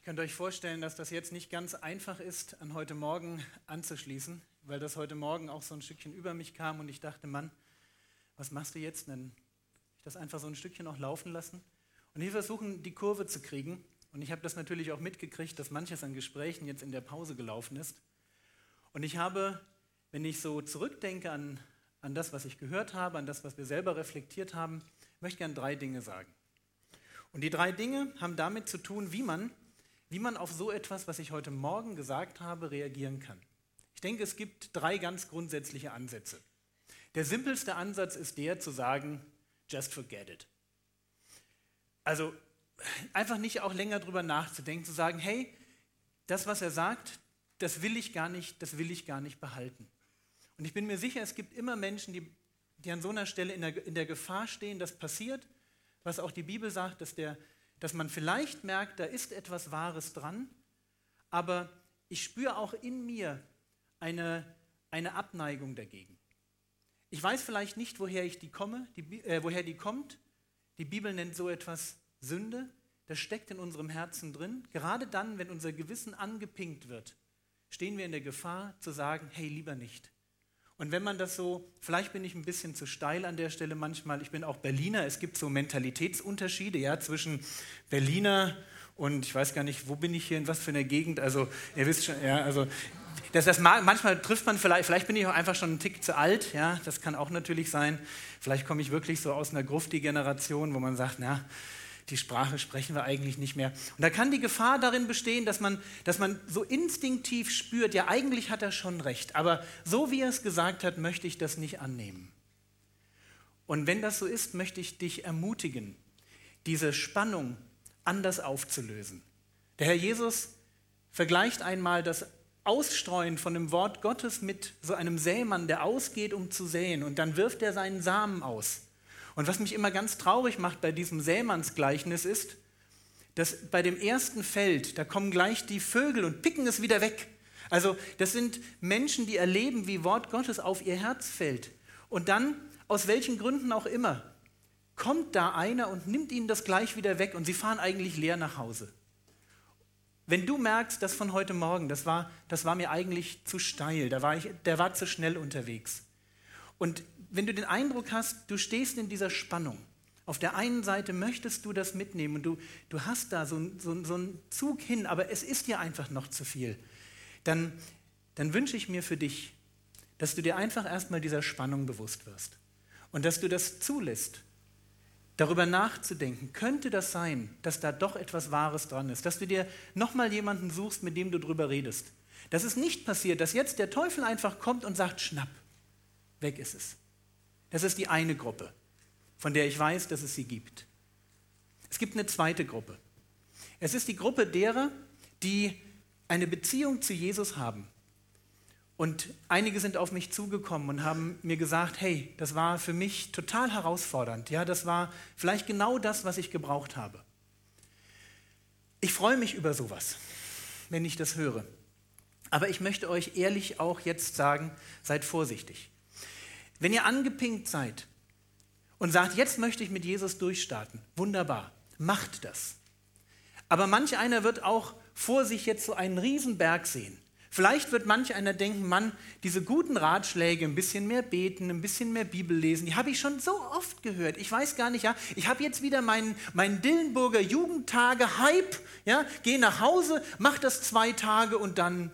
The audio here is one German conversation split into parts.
Ihr könnt euch vorstellen, dass das jetzt nicht ganz einfach ist, an heute Morgen anzuschließen, weil das heute Morgen auch so ein Stückchen über mich kam und ich dachte, Mann, was machst du jetzt denn? Ich das einfach so ein Stückchen auch laufen lassen? Und wir versuchen, die Kurve zu kriegen. Und ich habe das natürlich auch mitgekriegt, dass manches an Gesprächen jetzt in der Pause gelaufen ist. Und ich habe, wenn ich so zurückdenke an, an das, was ich gehört habe, an das, was wir selber reflektiert haben, möchte ich gerne drei Dinge sagen. Und die drei Dinge haben damit zu tun, wie man, wie man auf so etwas, was ich heute Morgen gesagt habe, reagieren kann. Ich denke, es gibt drei ganz grundsätzliche Ansätze. Der simpelste Ansatz ist der zu sagen, just forget it. Also einfach nicht auch länger drüber nachzudenken, zu sagen, hey, das, was er sagt, das will ich gar nicht, das will ich gar nicht behalten. Und ich bin mir sicher, es gibt immer Menschen, die, die an so einer Stelle in der, in der Gefahr stehen, das passiert was auch die Bibel sagt, dass, der, dass man vielleicht merkt, da ist etwas Wahres dran, aber ich spüre auch in mir eine, eine Abneigung dagegen. Ich weiß vielleicht nicht, woher ich die komme, die, äh, woher die kommt. Die Bibel nennt so etwas Sünde. Das steckt in unserem Herzen drin. Gerade dann, wenn unser Gewissen angepinkt wird, stehen wir in der Gefahr zu sagen, hey, lieber nicht. Und wenn man das so, vielleicht bin ich ein bisschen zu steil an der Stelle manchmal, ich bin auch Berliner, es gibt so Mentalitätsunterschiede ja, zwischen Berliner und ich weiß gar nicht, wo bin ich hier, in was für einer Gegend, also ihr wisst schon, ja, also das, das manchmal trifft man vielleicht, vielleicht bin ich auch einfach schon einen Tick zu alt, ja, das kann auch natürlich sein. Vielleicht komme ich wirklich so aus einer Grufti-Generation, wo man sagt, na, die Sprache sprechen wir eigentlich nicht mehr. Und da kann die Gefahr darin bestehen, dass man, dass man so instinktiv spürt, ja eigentlich hat er schon recht, aber so wie er es gesagt hat, möchte ich das nicht annehmen. Und wenn das so ist, möchte ich dich ermutigen, diese Spannung anders aufzulösen. Der Herr Jesus vergleicht einmal das Ausstreuen von dem Wort Gottes mit so einem Sämann, der ausgeht, um zu säen, und dann wirft er seinen Samen aus. Und was mich immer ganz traurig macht bei diesem Sämannsgleichnis ist, dass bei dem ersten Feld, da kommen gleich die Vögel und picken es wieder weg. Also das sind Menschen, die erleben, wie Wort Gottes auf ihr Herz fällt. Und dann, aus welchen Gründen auch immer, kommt da einer und nimmt ihnen das gleich wieder weg und sie fahren eigentlich leer nach Hause. Wenn du merkst, dass von heute Morgen, das war, das war mir eigentlich zu steil, da war ich, der war zu schnell unterwegs. Und wenn du den Eindruck hast, du stehst in dieser Spannung, auf der einen Seite möchtest du das mitnehmen und du, du hast da so, so, so einen Zug hin, aber es ist dir einfach noch zu viel, dann, dann wünsche ich mir für dich, dass du dir einfach erstmal dieser Spannung bewusst wirst und dass du das zulässt, darüber nachzudenken, könnte das sein, dass da doch etwas Wahres dran ist, dass du dir nochmal jemanden suchst, mit dem du drüber redest. Dass es nicht passiert, dass jetzt der Teufel einfach kommt und sagt, schnapp, weg ist es. Das ist die eine Gruppe, von der ich weiß, dass es sie gibt. Es gibt eine zweite Gruppe. Es ist die Gruppe derer, die eine Beziehung zu Jesus haben. Und einige sind auf mich zugekommen und haben mir gesagt, hey, das war für mich total herausfordernd. Ja, das war vielleicht genau das, was ich gebraucht habe. Ich freue mich über sowas, wenn ich das höre. Aber ich möchte euch ehrlich auch jetzt sagen, seid vorsichtig. Wenn ihr angepinkt seid und sagt, jetzt möchte ich mit Jesus durchstarten, wunderbar, macht das. Aber manch einer wird auch vor sich jetzt so einen Riesenberg sehen. Vielleicht wird manch einer denken, Mann, diese guten Ratschläge, ein bisschen mehr beten, ein bisschen mehr Bibel lesen, die habe ich schon so oft gehört. Ich weiß gar nicht, ja, ich habe jetzt wieder meinen, meinen Dillenburger Jugendtage-Hype, ja, gehe nach Hause, mache das zwei Tage und dann,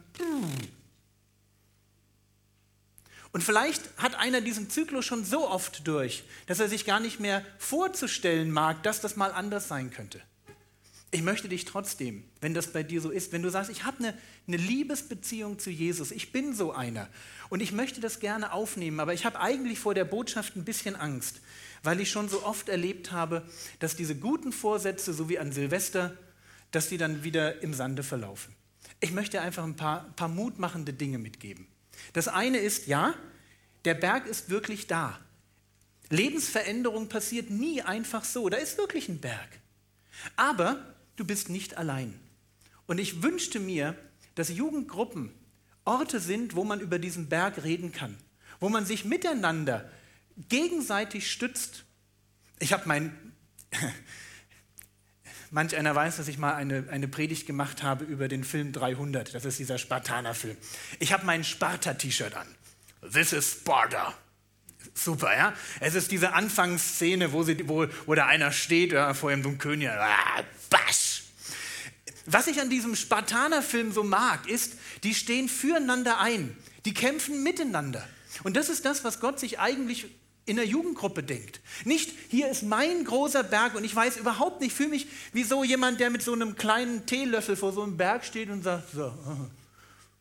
und vielleicht hat einer diesen Zyklus schon so oft durch, dass er sich gar nicht mehr vorzustellen mag, dass das mal anders sein könnte. Ich möchte dich trotzdem, wenn das bei dir so ist, wenn du sagst, ich habe eine, eine Liebesbeziehung zu Jesus, ich bin so einer und ich möchte das gerne aufnehmen, aber ich habe eigentlich vor der Botschaft ein bisschen Angst, weil ich schon so oft erlebt habe, dass diese guten Vorsätze, so wie an Silvester, dass die dann wieder im Sande verlaufen. Ich möchte einfach ein paar, paar mutmachende Dinge mitgeben. Das eine ist, ja, der Berg ist wirklich da. Lebensveränderung passiert nie einfach so. Da ist wirklich ein Berg. Aber du bist nicht allein. Und ich wünschte mir, dass Jugendgruppen Orte sind, wo man über diesen Berg reden kann, wo man sich miteinander gegenseitig stützt. Ich habe mein, manch einer weiß, dass ich mal eine, eine Predigt gemacht habe über den Film 300. Das ist dieser Spartaner-Film. Ich habe mein Sparta-T-Shirt an. This is Sparta. Super, ja? Es ist diese Anfangsszene, wo, sie, wo, wo da einer steht ja, vor ihm so ein König. Ah, basch! Was ich an diesem Spartaner-Film so mag, ist, die stehen füreinander ein. Die kämpfen miteinander. Und das ist das, was Gott sich eigentlich in der Jugendgruppe denkt. Nicht, hier ist mein großer Berg und ich weiß überhaupt nicht, fühle mich wie so jemand, der mit so einem kleinen Teelöffel vor so einem Berg steht und sagt, so,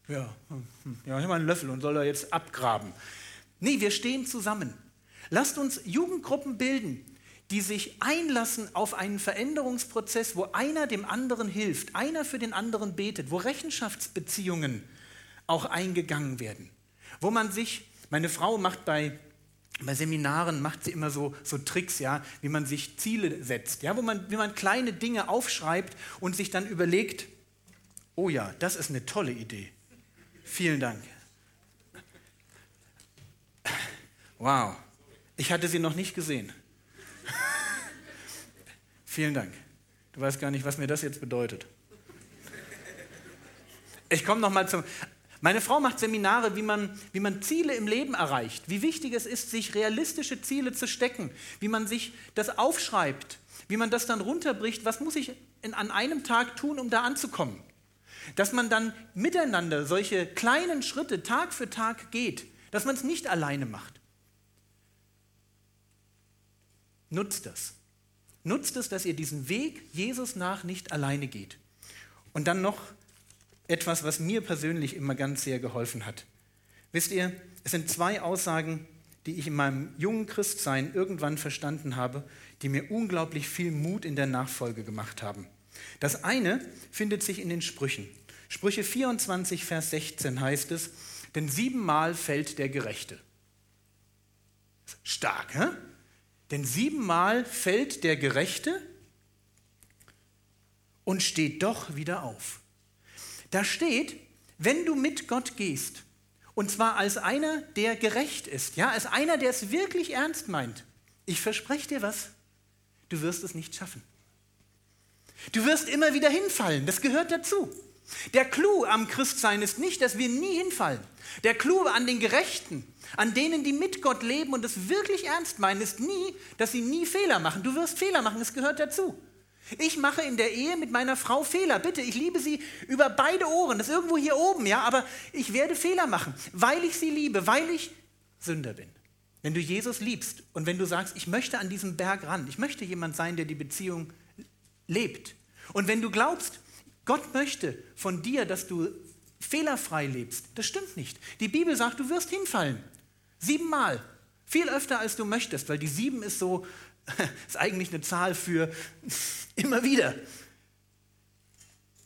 ja, hm, ja, ich habe einen Löffel und soll er jetzt abgraben. Nee, wir stehen zusammen. Lasst uns Jugendgruppen bilden, die sich einlassen auf einen Veränderungsprozess, wo einer dem anderen hilft, einer für den anderen betet, wo Rechenschaftsbeziehungen auch eingegangen werden, wo man sich, meine Frau macht bei bei Seminaren macht sie immer so, so Tricks, ja, wie man sich Ziele setzt, ja, wo man, wie man kleine Dinge aufschreibt und sich dann überlegt, oh ja, das ist eine tolle Idee. Vielen Dank. Wow, ich hatte sie noch nicht gesehen. Vielen Dank. Du weißt gar nicht, was mir das jetzt bedeutet. Ich komme noch mal zum. Meine Frau macht Seminare, wie man, wie man Ziele im Leben erreicht, wie wichtig es ist, sich realistische Ziele zu stecken, wie man sich das aufschreibt, wie man das dann runterbricht, was muss ich in, an einem Tag tun, um da anzukommen. Dass man dann miteinander solche kleinen Schritte Tag für Tag geht, dass man es nicht alleine macht. Nutzt das. Nutzt es, dass ihr diesen Weg Jesus nach nicht alleine geht. Und dann noch etwas, was mir persönlich immer ganz sehr geholfen hat. Wisst ihr, es sind zwei Aussagen, die ich in meinem jungen Christsein irgendwann verstanden habe, die mir unglaublich viel Mut in der Nachfolge gemacht haben. Das eine findet sich in den Sprüchen. Sprüche 24, Vers 16 heißt es, denn siebenmal fällt der Gerechte. Stark, hä? Denn siebenmal fällt der Gerechte und steht doch wieder auf. Da steht, wenn du mit Gott gehst, und zwar als einer, der gerecht ist, ja, als einer, der es wirklich ernst meint, ich verspreche dir was, du wirst es nicht schaffen. Du wirst immer wieder hinfallen, das gehört dazu. Der Clou am Christsein ist nicht, dass wir nie hinfallen. Der Clou an den Gerechten, an denen, die mit Gott leben und es wirklich ernst meinen, ist nie, dass sie nie Fehler machen. Du wirst Fehler machen, es gehört dazu. Ich mache in der Ehe mit meiner Frau Fehler. Bitte, ich liebe sie über beide Ohren. Das ist irgendwo hier oben, ja, aber ich werde Fehler machen, weil ich sie liebe, weil ich Sünder bin. Wenn du Jesus liebst und wenn du sagst, ich möchte an diesen Berg ran, ich möchte jemand sein, der die Beziehung lebt. Und wenn du glaubst, Gott möchte von dir, dass du fehlerfrei lebst, das stimmt nicht. Die Bibel sagt, du wirst hinfallen. Siebenmal. Viel öfter, als du möchtest, weil die sieben ist so, ist eigentlich eine Zahl für immer wieder.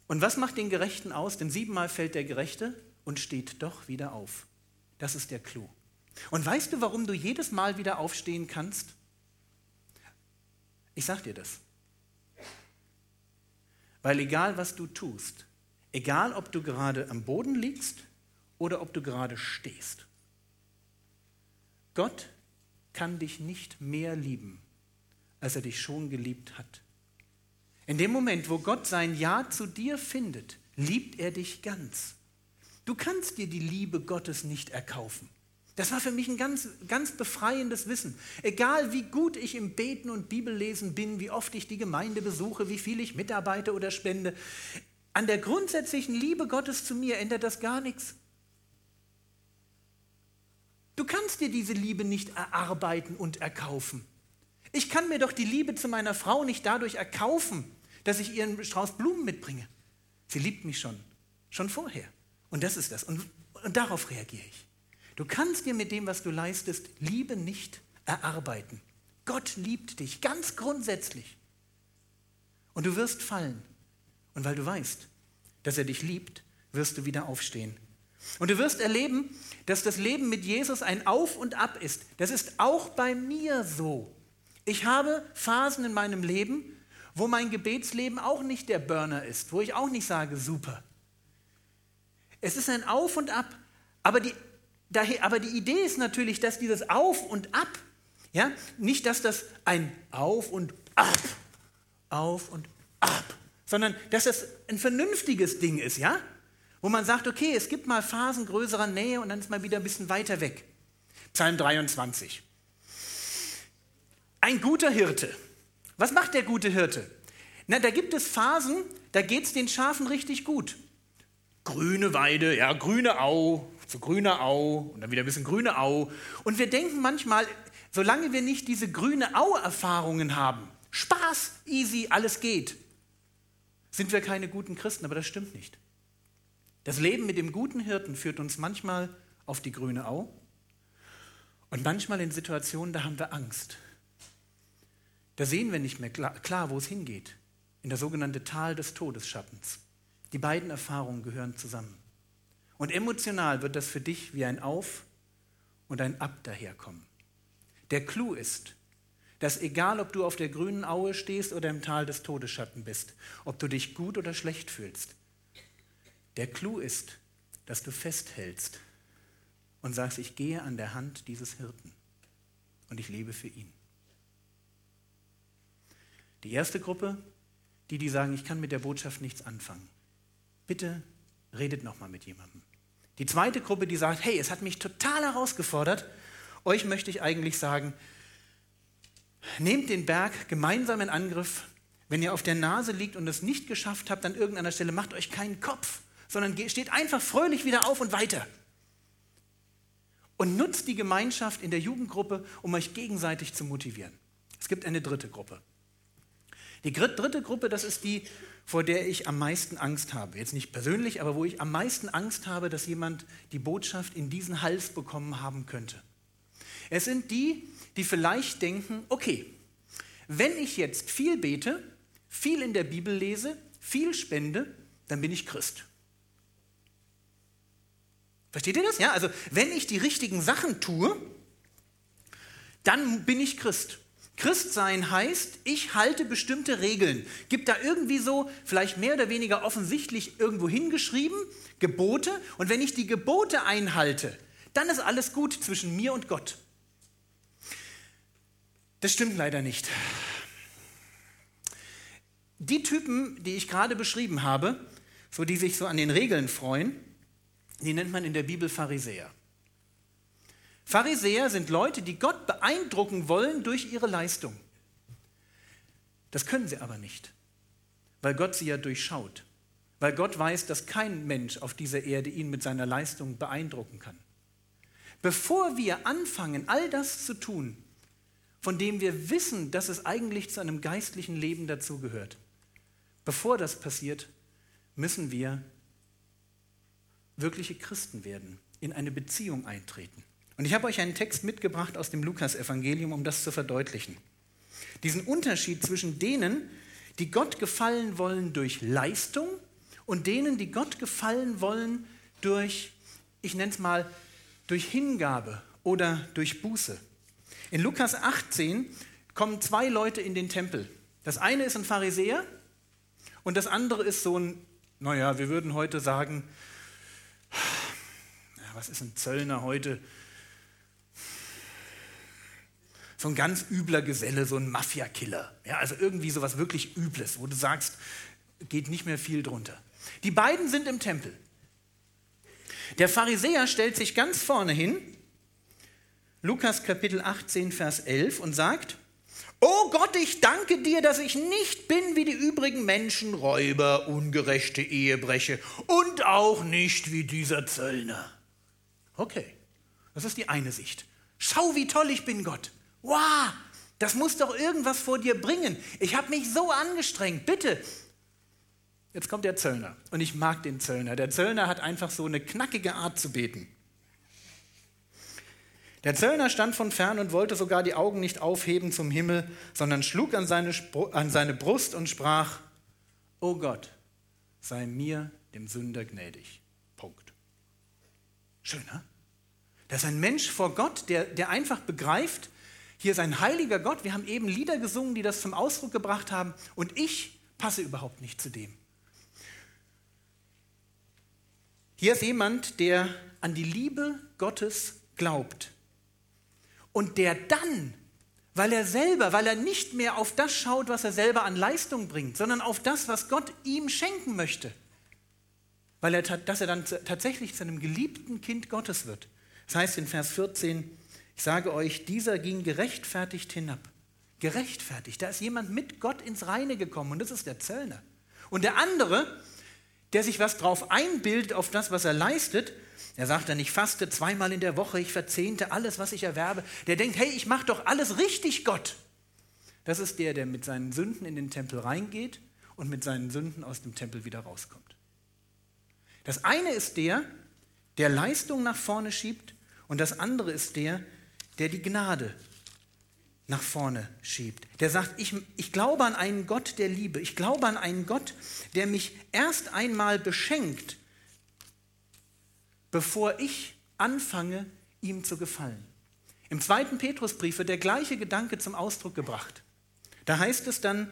Und was macht den Gerechten aus? Denn siebenmal fällt der Gerechte und steht doch wieder auf. Das ist der Clou. Und weißt du, warum du jedes Mal wieder aufstehen kannst? Ich sag dir das. Weil egal was du tust, egal ob du gerade am Boden liegst oder ob du gerade stehst, Gott kann dich nicht mehr lieben, als er dich schon geliebt hat. In dem Moment, wo Gott sein Ja zu dir findet, liebt er dich ganz. Du kannst dir die Liebe Gottes nicht erkaufen. Das war für mich ein ganz, ganz befreiendes Wissen. Egal wie gut ich im Beten und Bibellesen bin, wie oft ich die Gemeinde besuche, wie viel ich mitarbeite oder spende, an der grundsätzlichen Liebe Gottes zu mir ändert das gar nichts. Du kannst dir diese Liebe nicht erarbeiten und erkaufen. Ich kann mir doch die Liebe zu meiner Frau nicht dadurch erkaufen, dass ich ihr einen Strauß Blumen mitbringe. Sie liebt mich schon, schon vorher. Und das ist das. Und, und darauf reagiere ich. Du kannst dir mit dem, was du leistest, Liebe nicht erarbeiten. Gott liebt dich ganz grundsätzlich. Und du wirst fallen. Und weil du weißt, dass er dich liebt, wirst du wieder aufstehen. Und du wirst erleben, dass das Leben mit Jesus ein Auf und Ab ist. Das ist auch bei mir so. Ich habe Phasen in meinem Leben, wo mein Gebetsleben auch nicht der Burner ist, wo ich auch nicht sage, super. Es ist ein Auf und Ab. Aber die, aber die Idee ist natürlich, dass dieses Auf und Ab, ja, nicht, dass das ein Auf und Ab, Auf und ab, sondern dass es ein vernünftiges Ding ist, ja? Wo man sagt, okay, es gibt mal Phasen größerer Nähe und dann ist mal wieder ein bisschen weiter weg. Psalm 23. Ein guter Hirte. Was macht der gute Hirte? Na, da gibt es Phasen, da geht es den Schafen richtig gut. Grüne Weide, ja, grüne Au, so grüne Au und dann wieder ein bisschen grüne Au. Und wir denken manchmal, solange wir nicht diese grüne Au-Erfahrungen haben, Spaß, easy, alles geht, sind wir keine guten Christen, aber das stimmt nicht. Das Leben mit dem guten Hirten führt uns manchmal auf die grüne Au und manchmal in Situationen, da haben wir Angst. Da sehen wir nicht mehr klar, wo es hingeht, in das sogenannte Tal des Todesschattens. Die beiden Erfahrungen gehören zusammen. Und emotional wird das für dich wie ein Auf und ein Ab daherkommen. Der Clou ist, dass egal ob du auf der grünen Aue stehst oder im Tal des Todesschatten bist, ob du dich gut oder schlecht fühlst, der Clou ist, dass du festhältst und sagst, ich gehe an der Hand dieses Hirten und ich lebe für ihn. Die erste Gruppe, die, die sagen, ich kann mit der Botschaft nichts anfangen. Bitte redet nochmal mit jemandem. Die zweite Gruppe, die sagt, hey, es hat mich total herausgefordert. Euch möchte ich eigentlich sagen, nehmt den Berg gemeinsam in Angriff. Wenn ihr auf der Nase liegt und es nicht geschafft habt an irgendeiner Stelle, macht euch keinen Kopf, sondern steht einfach fröhlich wieder auf und weiter. Und nutzt die Gemeinschaft in der Jugendgruppe, um euch gegenseitig zu motivieren. Es gibt eine dritte Gruppe. Die dritte Gruppe, das ist die, vor der ich am meisten Angst habe. Jetzt nicht persönlich, aber wo ich am meisten Angst habe, dass jemand die Botschaft in diesen Hals bekommen haben könnte. Es sind die, die vielleicht denken, okay, wenn ich jetzt viel bete, viel in der Bibel lese, viel spende, dann bin ich Christ. Versteht ihr das? Ja, also wenn ich die richtigen Sachen tue, dann bin ich Christ. Christsein heißt, ich halte bestimmte Regeln. Gibt da irgendwie so, vielleicht mehr oder weniger offensichtlich irgendwo hingeschrieben, Gebote. Und wenn ich die Gebote einhalte, dann ist alles gut zwischen mir und Gott. Das stimmt leider nicht. Die Typen, die ich gerade beschrieben habe, so die sich so an den Regeln freuen, die nennt man in der Bibel Pharisäer. Pharisäer sind Leute, die Gott beeindrucken wollen durch ihre Leistung. Das können sie aber nicht, weil Gott sie ja durchschaut, weil Gott weiß, dass kein Mensch auf dieser Erde ihn mit seiner Leistung beeindrucken kann. Bevor wir anfangen, all das zu tun, von dem wir wissen, dass es eigentlich zu einem geistlichen Leben dazugehört, bevor das passiert, müssen wir wirkliche Christen werden, in eine Beziehung eintreten. Und ich habe euch einen Text mitgebracht aus dem Lukasevangelium, um das zu verdeutlichen. Diesen Unterschied zwischen denen, die Gott gefallen wollen durch Leistung und denen, die Gott gefallen wollen durch, ich nenne es mal, durch Hingabe oder durch Buße. In Lukas 18 kommen zwei Leute in den Tempel. Das eine ist ein Pharisäer und das andere ist so ein, naja, wir würden heute sagen, was ist ein Zöllner heute? So ein ganz übler Geselle, so ein Mafia-Killer. Ja, also irgendwie so was wirklich Übles, wo du sagst, geht nicht mehr viel drunter. Die beiden sind im Tempel. Der Pharisäer stellt sich ganz vorne hin, Lukas Kapitel 18, Vers 11, und sagt, Oh Gott, ich danke dir, dass ich nicht bin wie die übrigen Menschen, Räuber, ungerechte Ehebrecher und auch nicht wie dieser Zöllner. Okay, das ist die eine Sicht. Schau, wie toll ich bin, Gott. Wow, das muss doch irgendwas vor dir bringen. Ich habe mich so angestrengt. Bitte. Jetzt kommt der Zöllner und ich mag den Zöllner. Der Zöllner hat einfach so eine knackige Art zu beten. Der Zöllner stand von fern und wollte sogar die Augen nicht aufheben zum Himmel, sondern schlug an seine, an seine Brust und sprach, O Gott, sei mir, dem Sünder, gnädig. Punkt. Schön, ne? Das ist ein Mensch vor Gott, der, der einfach begreift, hier ist ein heiliger Gott. Wir haben eben Lieder gesungen, die das zum Ausdruck gebracht haben. Und ich passe überhaupt nicht zu dem. Hier ist jemand, der an die Liebe Gottes glaubt und der dann, weil er selber, weil er nicht mehr auf das schaut, was er selber an Leistung bringt, sondern auf das, was Gott ihm schenken möchte. Weil er, dass er dann tatsächlich zu einem geliebten Kind Gottes wird. Das heißt in Vers 14, ich sage euch, dieser ging gerechtfertigt hinab. Gerechtfertigt. Da ist jemand mit Gott ins Reine gekommen und das ist der Zöllner. Und der andere, der sich was drauf einbildet, auf das, was er leistet, er sagt dann, ich faste zweimal in der Woche, ich verzehnte alles, was ich erwerbe. Der denkt, hey, ich mache doch alles richtig, Gott. Das ist der, der mit seinen Sünden in den Tempel reingeht und mit seinen Sünden aus dem Tempel wieder rauskommt. Das eine ist der, der Leistung nach vorne schiebt und das andere ist der, der die Gnade nach vorne schiebt. Der sagt, ich, ich glaube an einen Gott der Liebe. Ich glaube an einen Gott, der mich erst einmal beschenkt, bevor ich anfange, ihm zu gefallen. Im zweiten Petrusbrief wird der gleiche Gedanke zum Ausdruck gebracht. Da heißt es dann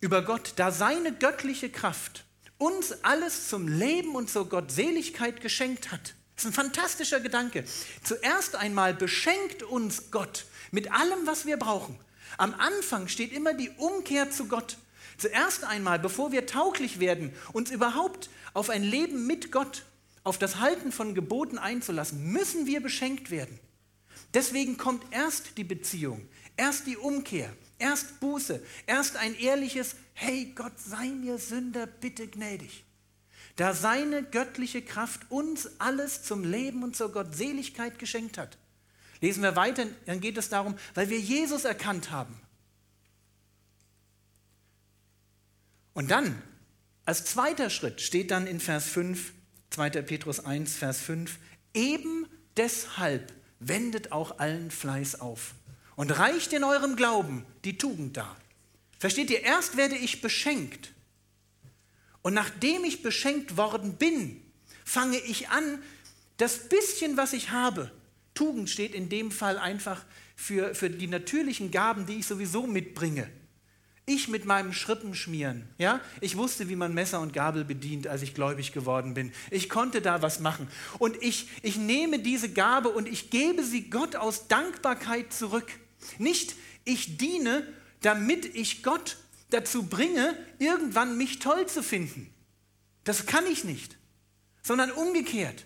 über Gott, da seine göttliche Kraft uns alles zum Leben und zur Gottseligkeit geschenkt hat. Das ist ein fantastischer Gedanke. Zuerst einmal beschenkt uns Gott mit allem, was wir brauchen. Am Anfang steht immer die Umkehr zu Gott. Zuerst einmal, bevor wir tauglich werden, uns überhaupt auf ein Leben mit Gott, auf das Halten von Geboten einzulassen, müssen wir beschenkt werden. Deswegen kommt erst die Beziehung, erst die Umkehr, erst Buße, erst ein ehrliches, hey Gott, sei mir Sünder bitte gnädig. Da seine göttliche Kraft uns alles zum Leben und zur Gottseligkeit geschenkt hat. Lesen wir weiter, dann geht es darum, weil wir Jesus erkannt haben. Und dann, als zweiter Schritt, steht dann in Vers 5, 2. Petrus 1, Vers 5, eben deshalb wendet auch allen Fleiß auf und reicht in eurem Glauben die Tugend dar. Versteht ihr, erst werde ich beschenkt. Und nachdem ich beschenkt worden bin, fange ich an, das bisschen, was ich habe, Tugend steht in dem Fall einfach für, für die natürlichen Gaben, die ich sowieso mitbringe. Ich mit meinem Schrippenschmieren, ja, ich wusste, wie man Messer und Gabel bedient, als ich gläubig geworden bin. Ich konnte da was machen. Und ich, ich nehme diese Gabe und ich gebe sie Gott aus Dankbarkeit zurück. Nicht, ich diene, damit ich Gott dazu bringe, irgendwann mich toll zu finden. Das kann ich nicht. Sondern umgekehrt.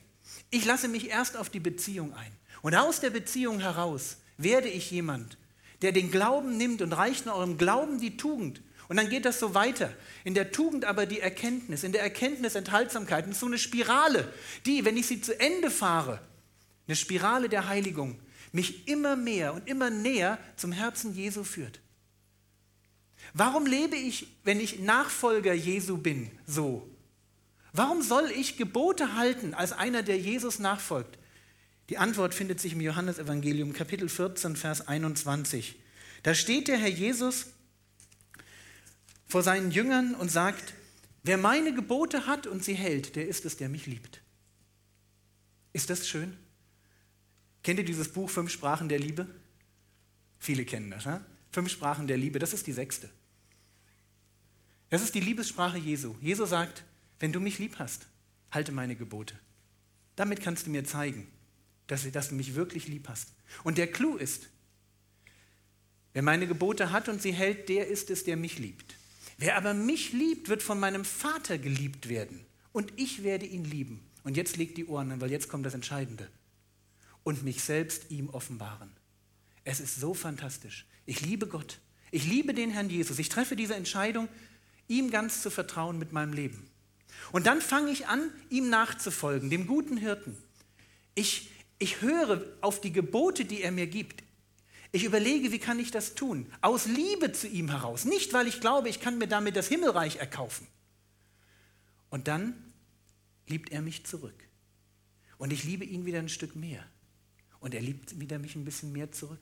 Ich lasse mich erst auf die Beziehung ein. Und aus der Beziehung heraus werde ich jemand, der den Glauben nimmt und reicht in eurem Glauben die Tugend. Und dann geht das so weiter. In der Tugend aber die Erkenntnis, in der Erkenntnis Enthaltsamkeit. Und so eine Spirale, die, wenn ich sie zu Ende fahre, eine Spirale der Heiligung, mich immer mehr und immer näher zum Herzen Jesu führt. Warum lebe ich, wenn ich Nachfolger Jesu bin, so? Warum soll ich Gebote halten als einer, der Jesus nachfolgt? Die Antwort findet sich im Johannesevangelium Kapitel 14, Vers 21. Da steht der Herr Jesus vor seinen Jüngern und sagt, wer meine Gebote hat und sie hält, der ist es, der mich liebt. Ist das schön? Kennt ihr dieses Buch Fünf Sprachen der Liebe? Viele kennen das. Ja? Fünf Sprachen der Liebe, das ist die sechste. Das ist die Liebessprache Jesu. Jesu sagt, wenn du mich lieb hast, halte meine Gebote. Damit kannst du mir zeigen, dass, dass du mich wirklich lieb hast. Und der Clou ist, wer meine Gebote hat und sie hält, der ist es, der mich liebt. Wer aber mich liebt, wird von meinem Vater geliebt werden. Und ich werde ihn lieben. Und jetzt legt die Ohren an, weil jetzt kommt das Entscheidende. Und mich selbst ihm offenbaren. Es ist so fantastisch. Ich liebe Gott. Ich liebe den Herrn Jesus. Ich treffe diese Entscheidung, ihm ganz zu vertrauen mit meinem Leben. Und dann fange ich an, ihm nachzufolgen, dem guten Hirten. Ich, ich höre auf die Gebote, die er mir gibt. Ich überlege, wie kann ich das tun? Aus Liebe zu ihm heraus. Nicht, weil ich glaube, ich kann mir damit das Himmelreich erkaufen. Und dann liebt er mich zurück. Und ich liebe ihn wieder ein Stück mehr. Und er liebt wieder mich ein bisschen mehr zurück.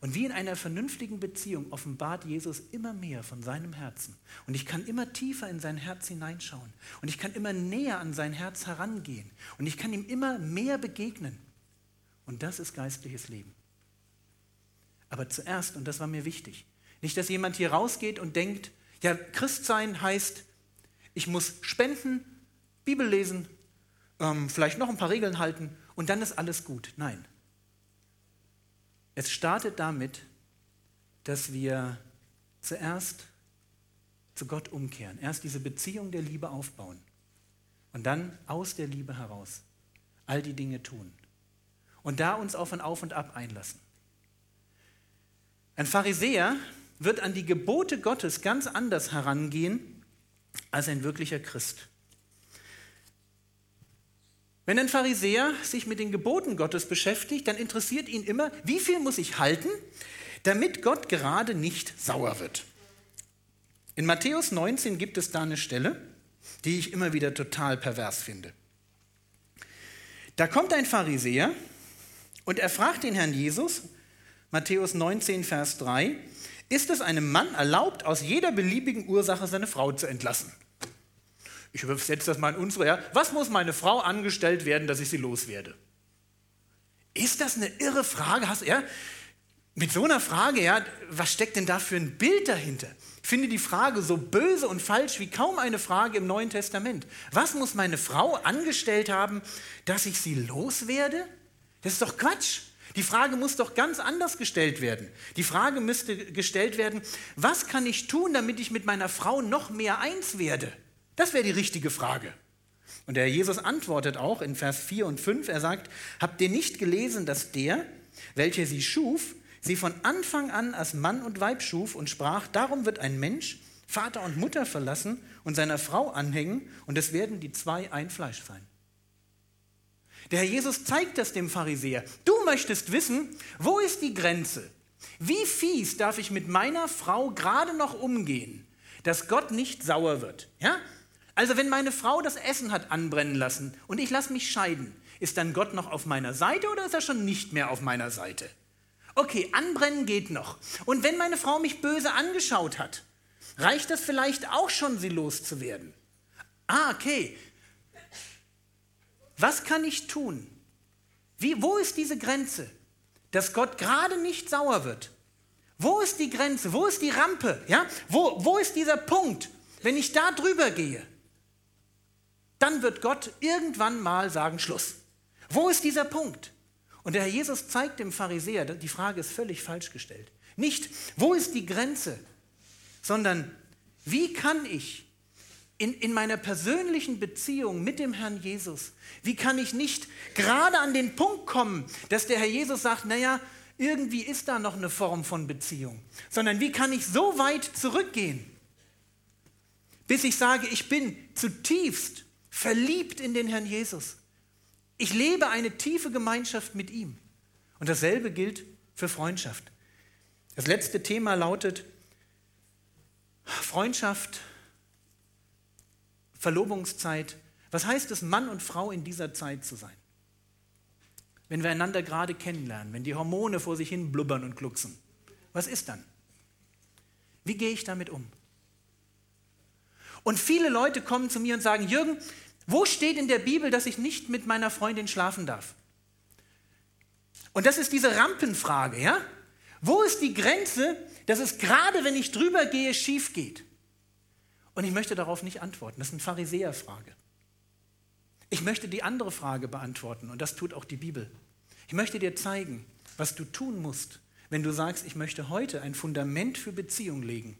Und wie in einer vernünftigen Beziehung offenbart Jesus immer mehr von seinem Herzen. Und ich kann immer tiefer in sein Herz hineinschauen. Und ich kann immer näher an sein Herz herangehen. Und ich kann ihm immer mehr begegnen. Und das ist geistliches Leben. Aber zuerst, und das war mir wichtig, nicht, dass jemand hier rausgeht und denkt, ja, Christsein heißt, ich muss spenden, Bibel lesen, ähm, vielleicht noch ein paar Regeln halten und dann ist alles gut. Nein. Es startet damit, dass wir zuerst zu Gott umkehren, erst diese Beziehung der Liebe aufbauen und dann aus der Liebe heraus all die Dinge tun und da uns auf ein Auf und Ab einlassen. Ein Pharisäer wird an die Gebote Gottes ganz anders herangehen als ein wirklicher Christ. Wenn ein Pharisäer sich mit den Geboten Gottes beschäftigt, dann interessiert ihn immer, wie viel muss ich halten, damit Gott gerade nicht sauer wird. In Matthäus 19 gibt es da eine Stelle, die ich immer wieder total pervers finde. Da kommt ein Pharisäer und er fragt den Herrn Jesus, Matthäus 19, Vers 3, ist es einem Mann erlaubt, aus jeder beliebigen Ursache seine Frau zu entlassen? Ich übersetze das mal in unsere, ja. Was muss meine Frau angestellt werden, dass ich sie loswerde? Ist das eine irre Frage? Hast, ja? Mit so einer Frage, ja, was steckt denn da für ein Bild dahinter? Ich finde die Frage so böse und falsch wie kaum eine Frage im Neuen Testament. Was muss meine Frau angestellt haben, dass ich sie loswerde? Das ist doch Quatsch. Die Frage muss doch ganz anders gestellt werden. Die Frage müsste gestellt werden, was kann ich tun, damit ich mit meiner Frau noch mehr eins werde? Das wäre die richtige Frage. Und der Jesus antwortet auch in Vers 4 und 5, er sagt, habt ihr nicht gelesen, dass der, welcher sie schuf, sie von Anfang an als Mann und Weib schuf und sprach, darum wird ein Mensch Vater und Mutter verlassen und seiner Frau anhängen und es werden die zwei ein Fleisch sein. Der Herr Jesus zeigt das dem Pharisäer. Du möchtest wissen, wo ist die Grenze? Wie fies darf ich mit meiner Frau gerade noch umgehen, dass Gott nicht sauer wird? Ja? Also wenn meine Frau das Essen hat anbrennen lassen und ich lasse mich scheiden, ist dann Gott noch auf meiner Seite oder ist er schon nicht mehr auf meiner Seite? Okay, anbrennen geht noch. Und wenn meine Frau mich böse angeschaut hat, reicht das vielleicht auch schon, sie loszuwerden? Ah, okay, was kann ich tun? Wie, wo ist diese Grenze, dass Gott gerade nicht sauer wird? Wo ist die Grenze? Wo ist die Rampe? Ja? Wo, wo ist dieser Punkt? Wenn ich da drüber gehe, dann wird Gott irgendwann mal sagen, Schluss. Wo ist dieser Punkt? Und der Herr Jesus zeigt dem Pharisäer, die Frage ist völlig falsch gestellt. Nicht, wo ist die Grenze, sondern wie kann ich in, in meiner persönlichen Beziehung mit dem Herrn Jesus, wie kann ich nicht gerade an den Punkt kommen, dass der Herr Jesus sagt, naja, irgendwie ist da noch eine Form von Beziehung, sondern wie kann ich so weit zurückgehen, bis ich sage, ich bin zutiefst verliebt in den Herrn Jesus. Ich lebe eine tiefe Gemeinschaft mit ihm. Und dasselbe gilt für Freundschaft. Das letzte Thema lautet Freundschaft Verlobungszeit. Was heißt es, Mann und Frau in dieser Zeit zu sein? Wenn wir einander gerade kennenlernen, wenn die Hormone vor sich hin blubbern und glucksen, was ist dann? Wie gehe ich damit um? Und viele Leute kommen zu mir und sagen, Jürgen, wo steht in der Bibel, dass ich nicht mit meiner Freundin schlafen darf? Und das ist diese Rampenfrage, ja? Wo ist die Grenze, dass es gerade, wenn ich drüber gehe, schief geht? Und ich möchte darauf nicht antworten. Das ist eine Pharisäerfrage. Ich möchte die andere Frage beantworten und das tut auch die Bibel. Ich möchte dir zeigen, was du tun musst, wenn du sagst, ich möchte heute ein Fundament für Beziehung legen,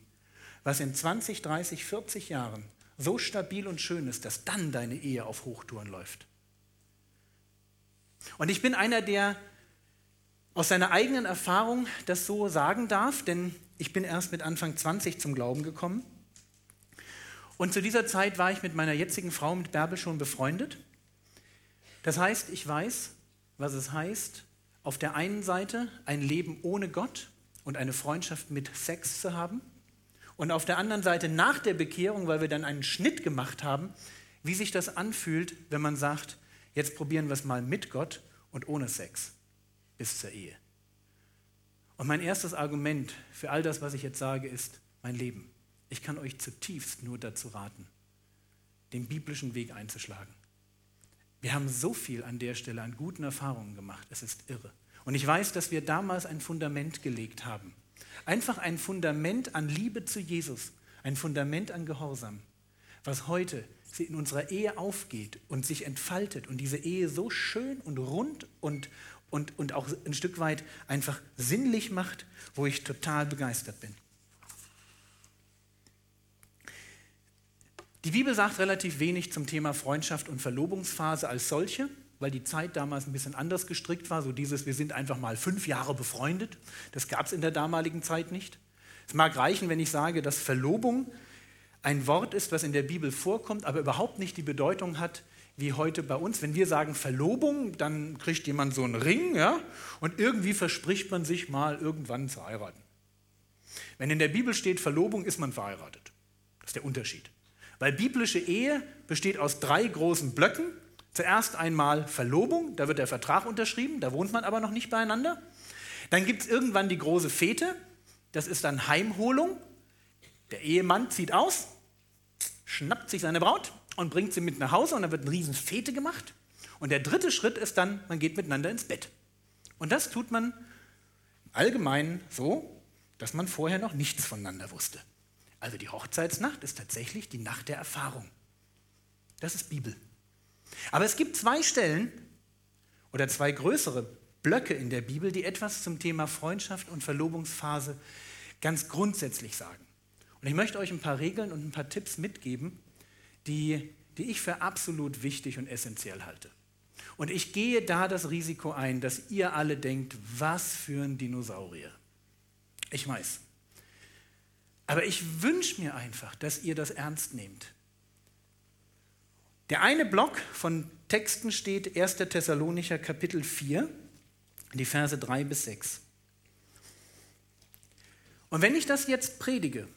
was in 20, 30, 40 Jahren so stabil und schön ist, dass dann deine Ehe auf Hochtouren läuft. Und ich bin einer, der aus seiner eigenen Erfahrung das so sagen darf, denn ich bin erst mit Anfang 20 zum Glauben gekommen. Und zu dieser Zeit war ich mit meiner jetzigen Frau, mit Bärbel, schon befreundet. Das heißt, ich weiß, was es heißt, auf der einen Seite ein Leben ohne Gott und eine Freundschaft mit Sex zu haben und auf der anderen Seite nach der Bekehrung, weil wir dann einen Schnitt gemacht haben, wie sich das anfühlt, wenn man sagt, jetzt probieren wir es mal mit Gott und ohne Sex bis zur Ehe. Und mein erstes Argument für all das, was ich jetzt sage, ist mein Leben. Ich kann euch zutiefst nur dazu raten, den biblischen Weg einzuschlagen. Wir haben so viel an der Stelle an guten Erfahrungen gemacht. Es ist irre. Und ich weiß, dass wir damals ein Fundament gelegt haben. Einfach ein Fundament an Liebe zu Jesus, ein Fundament an Gehorsam, was heute in unserer Ehe aufgeht und sich entfaltet und diese Ehe so schön und rund und, und, und auch ein Stück weit einfach sinnlich macht, wo ich total begeistert bin. Die Bibel sagt relativ wenig zum Thema Freundschaft und Verlobungsphase als solche, weil die Zeit damals ein bisschen anders gestrickt war. So dieses, wir sind einfach mal fünf Jahre befreundet. Das gab es in der damaligen Zeit nicht. Es mag reichen, wenn ich sage, dass Verlobung ein Wort ist, was in der Bibel vorkommt, aber überhaupt nicht die Bedeutung hat, wie heute bei uns. Wenn wir sagen Verlobung, dann kriegt jemand so einen Ring ja, und irgendwie verspricht man sich mal irgendwann zu heiraten. Wenn in der Bibel steht Verlobung, ist man verheiratet. Das ist der Unterschied. Weil biblische Ehe besteht aus drei großen Blöcken. Zuerst einmal Verlobung, da wird der Vertrag unterschrieben, da wohnt man aber noch nicht beieinander. Dann gibt es irgendwann die große Fete, das ist dann Heimholung. Der Ehemann zieht aus, schnappt sich seine Braut und bringt sie mit nach Hause und dann wird eine riesen Fete gemacht. Und der dritte Schritt ist dann, man geht miteinander ins Bett. Und das tut man allgemein so, dass man vorher noch nichts voneinander wusste. Also die Hochzeitsnacht ist tatsächlich die Nacht der Erfahrung. Das ist Bibel. Aber es gibt zwei Stellen oder zwei größere Blöcke in der Bibel, die etwas zum Thema Freundschaft und Verlobungsphase ganz grundsätzlich sagen. Und ich möchte euch ein paar Regeln und ein paar Tipps mitgeben, die, die ich für absolut wichtig und essentiell halte. Und ich gehe da das Risiko ein, dass ihr alle denkt, was für ein Dinosaurier. Ich weiß. Aber ich wünsche mir einfach, dass ihr das ernst nehmt. Der eine Block von Texten steht 1. Thessalonicher Kapitel 4, die Verse 3 bis 6. Und wenn ich das jetzt predige,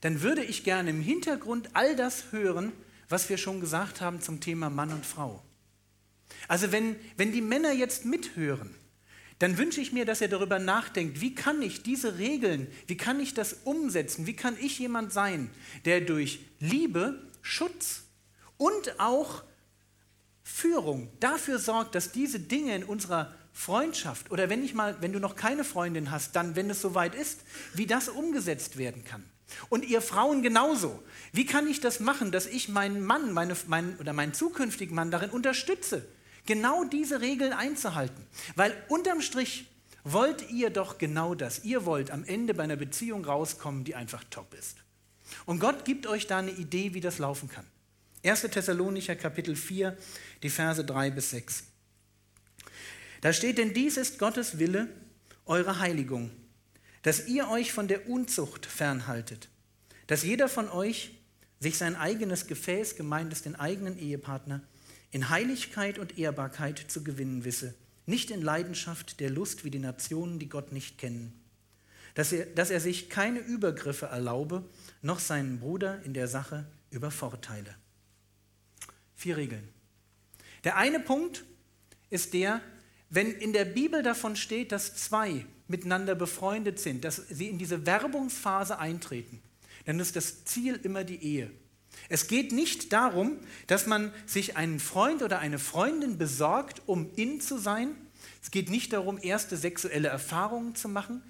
dann würde ich gerne im Hintergrund all das hören, was wir schon gesagt haben zum Thema Mann und Frau. Also wenn, wenn die Männer jetzt mithören, dann wünsche ich mir, dass ihr darüber nachdenkt, wie kann ich diese Regeln, wie kann ich das umsetzen, wie kann ich jemand sein, der durch Liebe, Schutz und auch Führung dafür sorgt, dass diese Dinge in unserer Freundschaft oder wenn ich mal, wenn du noch keine Freundin hast, dann, wenn es soweit ist, wie das umgesetzt werden kann. Und ihr Frauen genauso. Wie kann ich das machen, dass ich meinen Mann meine, mein, oder meinen zukünftigen Mann darin unterstütze, genau diese Regeln einzuhalten? Weil unterm Strich wollt ihr doch genau das. Ihr wollt am Ende bei einer Beziehung rauskommen, die einfach top ist. Und Gott gibt euch da eine Idee, wie das laufen kann. 1. Thessalonicher Kapitel 4, die Verse 3 bis 6. Da steht, denn dies ist Gottes Wille, eure Heiligung dass ihr euch von der Unzucht fernhaltet, dass jeder von euch sich sein eigenes Gefäß, gemeint ist den eigenen Ehepartner, in Heiligkeit und Ehrbarkeit zu gewinnen wisse, nicht in Leidenschaft der Lust wie die Nationen, die Gott nicht kennen, dass er, dass er sich keine Übergriffe erlaube, noch seinen Bruder in der Sache übervorteile. Vier Regeln. Der eine Punkt ist der, wenn in der Bibel davon steht, dass zwei miteinander befreundet sind, dass sie in diese Werbungsphase eintreten, dann ist das Ziel immer die Ehe. Es geht nicht darum, dass man sich einen Freund oder eine Freundin besorgt, um in zu sein. Es geht nicht darum, erste sexuelle Erfahrungen zu machen.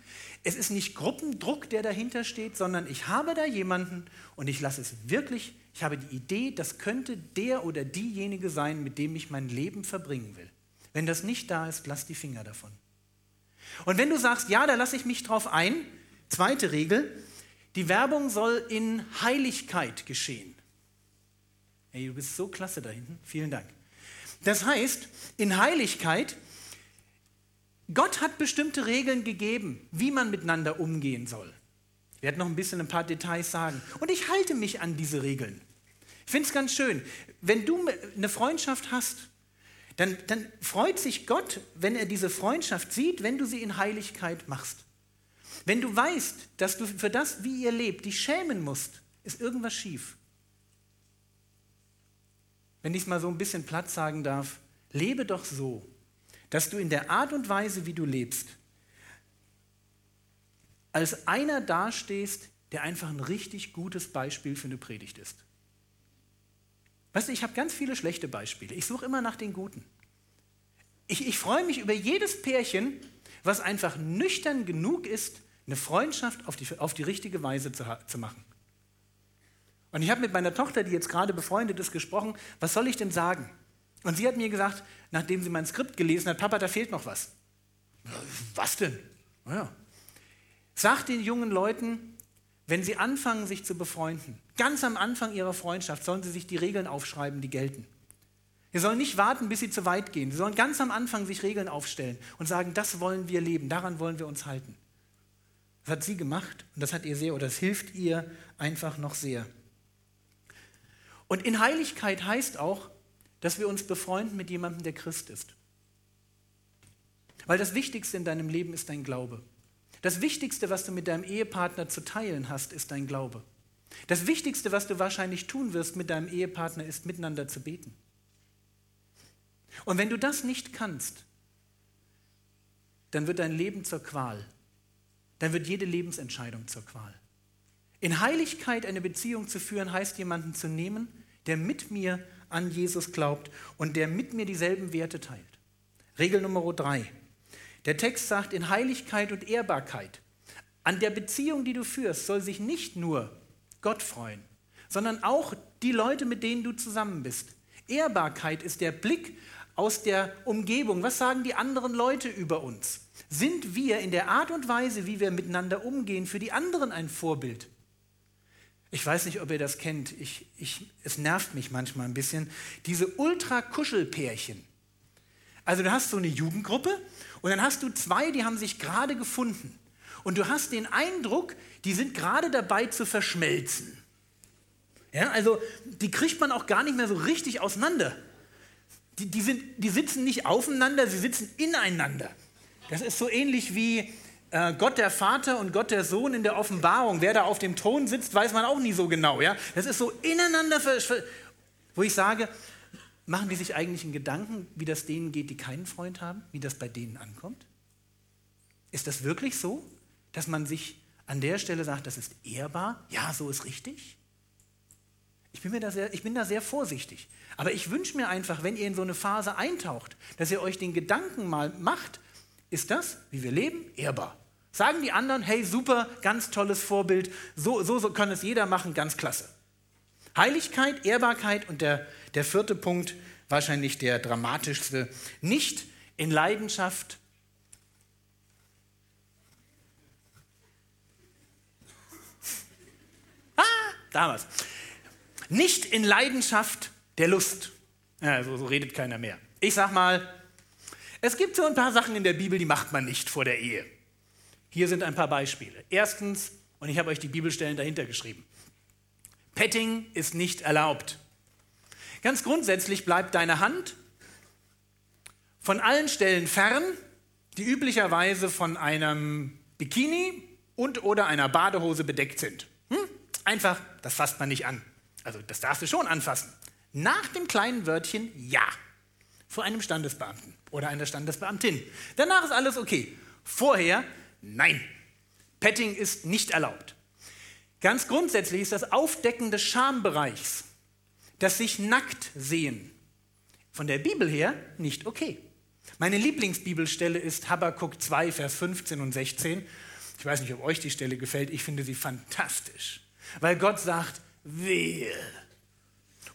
Es ist nicht Gruppendruck, der dahinter steht, sondern ich habe da jemanden und ich lasse es wirklich, ich habe die Idee, das könnte der oder diejenige sein, mit dem ich mein Leben verbringen will. Wenn das nicht da ist, lass die Finger davon. Und wenn du sagst, ja, da lasse ich mich drauf ein, zweite Regel, die Werbung soll in Heiligkeit geschehen. Hey, du bist so klasse da hinten. Vielen Dank. Das heißt, in Heiligkeit, Gott hat bestimmte Regeln gegeben, wie man miteinander umgehen soll. Ich werde noch ein bisschen ein paar Details sagen. Und ich halte mich an diese Regeln. Ich finde es ganz schön. Wenn du eine Freundschaft hast dann, dann freut sich Gott, wenn er diese Freundschaft sieht, wenn du sie in Heiligkeit machst. Wenn du weißt, dass du für das, wie ihr lebt, dich schämen musst, ist irgendwas schief. Wenn ich es mal so ein bisschen platt sagen darf, lebe doch so, dass du in der Art und Weise, wie du lebst, als einer dastehst, der einfach ein richtig gutes Beispiel für eine Predigt ist. Weißt du, ich habe ganz viele schlechte Beispiele. Ich suche immer nach den guten. Ich, ich freue mich über jedes Pärchen, was einfach nüchtern genug ist, eine Freundschaft auf die, auf die richtige Weise zu, zu machen. Und ich habe mit meiner Tochter, die jetzt gerade befreundet ist, gesprochen, was soll ich denn sagen? Und sie hat mir gesagt, nachdem sie mein Skript gelesen hat, Papa, da fehlt noch was. Was denn? Naja. Sag den jungen Leuten, wenn sie anfangen, sich zu befreunden, ganz am Anfang ihrer Freundschaft, sollen sie sich die Regeln aufschreiben, die gelten. Sie sollen nicht warten, bis sie zu weit gehen. Sie sollen ganz am Anfang sich Regeln aufstellen und sagen, das wollen wir leben, daran wollen wir uns halten. Das hat sie gemacht und das hat ihr sehr oder das hilft ihr einfach noch sehr. Und in Heiligkeit heißt auch, dass wir uns befreunden mit jemandem, der Christ ist. Weil das Wichtigste in deinem Leben ist dein Glaube. Das Wichtigste, was du mit deinem Ehepartner zu teilen hast, ist dein Glaube. Das Wichtigste, was du wahrscheinlich tun wirst mit deinem Ehepartner, ist miteinander zu beten. Und wenn du das nicht kannst, dann wird dein Leben zur Qual. Dann wird jede Lebensentscheidung zur Qual. In Heiligkeit eine Beziehung zu führen, heißt jemanden zu nehmen, der mit mir an Jesus glaubt und der mit mir dieselben Werte teilt. Regel Nummer drei. Der Text sagt, in Heiligkeit und Ehrbarkeit, an der Beziehung, die du führst, soll sich nicht nur Gott freuen, sondern auch die Leute, mit denen du zusammen bist. Ehrbarkeit ist der Blick aus der Umgebung. Was sagen die anderen Leute über uns? Sind wir in der Art und Weise, wie wir miteinander umgehen, für die anderen ein Vorbild? Ich weiß nicht, ob ihr das kennt. Ich, ich, es nervt mich manchmal ein bisschen. Diese Ultra-Kuschelpärchen. Also du hast so eine Jugendgruppe und dann hast du zwei, die haben sich gerade gefunden. Und du hast den Eindruck, die sind gerade dabei zu verschmelzen. Ja, also die kriegt man auch gar nicht mehr so richtig auseinander. Die, die, sind, die sitzen nicht aufeinander, sie sitzen ineinander. Das ist so ähnlich wie äh, Gott der Vater und Gott der Sohn in der Offenbarung. Wer da auf dem Thron sitzt, weiß man auch nie so genau. Ja? Das ist so ineinander, wo ich sage, machen die sich eigentlich einen Gedanken, wie das denen geht, die keinen Freund haben, wie das bei denen ankommt? Ist das wirklich so, dass man sich an der Stelle sagt, das ist ehrbar? Ja, so ist richtig? Ich bin, mir da sehr, ich bin da sehr vorsichtig. Aber ich wünsche mir einfach, wenn ihr in so eine Phase eintaucht, dass ihr euch den Gedanken mal macht, ist das, wie wir leben, ehrbar? Sagen die anderen, hey, super, ganz tolles Vorbild, so, so, so kann es jeder machen, ganz klasse. Heiligkeit, Ehrbarkeit und der, der vierte Punkt, wahrscheinlich der dramatischste, nicht in Leidenschaft. Ah, damals. Nicht in Leidenschaft der Lust. Ja, so, so redet keiner mehr. Ich sag mal, es gibt so ein paar Sachen in der Bibel, die macht man nicht vor der Ehe. Hier sind ein paar Beispiele. Erstens, und ich habe euch die Bibelstellen dahinter geschrieben. Petting ist nicht erlaubt. Ganz grundsätzlich bleibt deine Hand von allen Stellen fern, die üblicherweise von einem Bikini und oder einer Badehose bedeckt sind. Hm? Einfach, das fasst man nicht an. Also das darfst du schon anfassen. Nach dem kleinen Wörtchen Ja vor einem Standesbeamten oder einer Standesbeamtin. Danach ist alles okay. Vorher nein. Petting ist nicht erlaubt. Ganz grundsätzlich ist das Aufdecken des Schambereichs, das sich nackt sehen, von der Bibel her nicht okay. Meine Lieblingsbibelstelle ist Habakkuk 2, Vers 15 und 16. Ich weiß nicht, ob euch die Stelle gefällt, ich finde sie fantastisch, weil Gott sagt, wehe.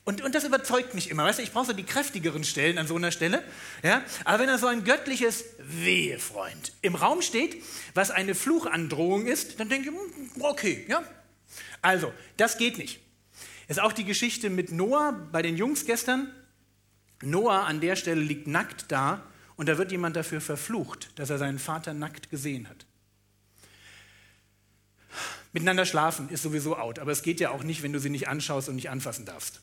Und, und das überzeugt mich immer. Weißt du, ich brauche so die kräftigeren Stellen an so einer Stelle. Ja? Aber wenn da so ein göttliches Wehe, Freund, im Raum steht, was eine Fluchandrohung ist, dann denke ich, hm, okay, ja. Also, das geht nicht. Ist auch die Geschichte mit Noah bei den Jungs gestern. Noah an der Stelle liegt nackt da und da wird jemand dafür verflucht, dass er seinen Vater nackt gesehen hat. Miteinander schlafen ist sowieso out, aber es geht ja auch nicht, wenn du sie nicht anschaust und nicht anfassen darfst.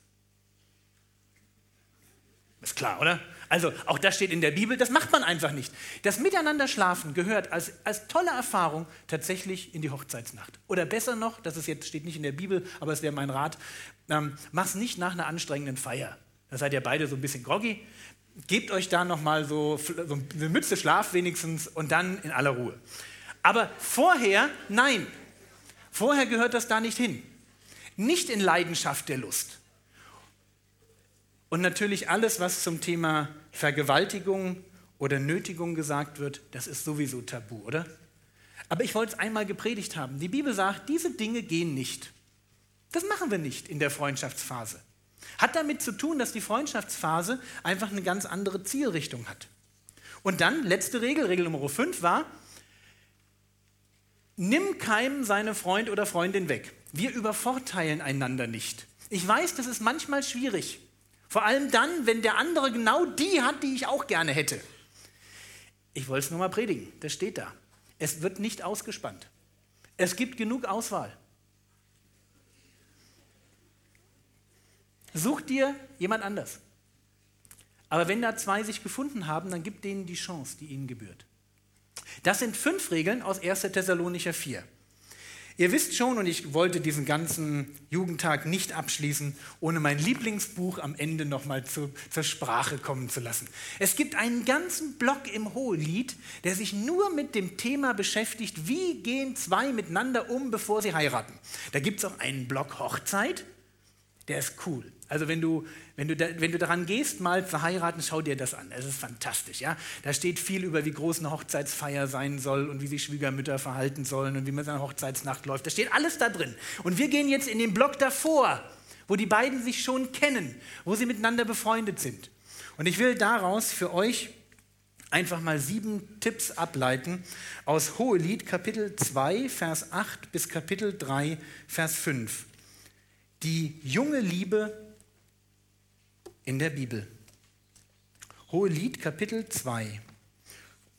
Ist klar, oder? Also auch das steht in der Bibel, das macht man einfach nicht. Das Miteinander schlafen gehört als, als tolle Erfahrung tatsächlich in die Hochzeitsnacht. Oder besser noch, das ist jetzt, steht nicht in der Bibel, aber es wäre mein Rat, ähm, mach's nicht nach einer anstrengenden Feier. Da seid ihr beide so ein bisschen groggy. Gebt euch da nochmal so, so eine Mütze Schlaf wenigstens und dann in aller Ruhe. Aber vorher, nein, Vorher gehört das da nicht hin. Nicht in Leidenschaft der Lust. Und natürlich alles, was zum Thema Vergewaltigung oder Nötigung gesagt wird, das ist sowieso tabu, oder? Aber ich wollte es einmal gepredigt haben. Die Bibel sagt, diese Dinge gehen nicht. Das machen wir nicht in der Freundschaftsphase. Hat damit zu tun, dass die Freundschaftsphase einfach eine ganz andere Zielrichtung hat. Und dann, letzte Regel, Regel Nummer 5 war, nimm keinem seine Freund oder Freundin weg. Wir übervorteilen einander nicht. Ich weiß, das ist manchmal schwierig. Vor allem dann, wenn der andere genau die hat, die ich auch gerne hätte. Ich wollte es nur mal predigen, das steht da. Es wird nicht ausgespannt. Es gibt genug Auswahl. Such dir jemand anders. Aber wenn da zwei sich gefunden haben, dann gib denen die Chance, die ihnen gebührt. Das sind fünf Regeln aus 1. Thessalonicher 4. Ihr wisst schon, und ich wollte diesen ganzen Jugendtag nicht abschließen, ohne mein Lieblingsbuch am Ende nochmal zu, zur Sprache kommen zu lassen. Es gibt einen ganzen Block im Hohelied, der sich nur mit dem Thema beschäftigt, wie gehen zwei miteinander um, bevor sie heiraten. Da gibt es auch einen Block Hochzeit, der ist cool. Also wenn du, wenn du, da, wenn du daran gehst, mal zu heiraten, schau dir das an. Es ist fantastisch. Ja? Da steht viel über, wie groß eine Hochzeitsfeier sein soll und wie sich Schwiegermütter verhalten sollen und wie man seine Hochzeitsnacht läuft. Da steht alles da drin. Und wir gehen jetzt in den Block davor, wo die beiden sich schon kennen, wo sie miteinander befreundet sind. Und ich will daraus für euch einfach mal sieben Tipps ableiten aus Hohelied Kapitel 2, Vers 8 bis Kapitel 3, Vers 5. Die junge Liebe in der Bibel. Hohe Lied, Kapitel 2.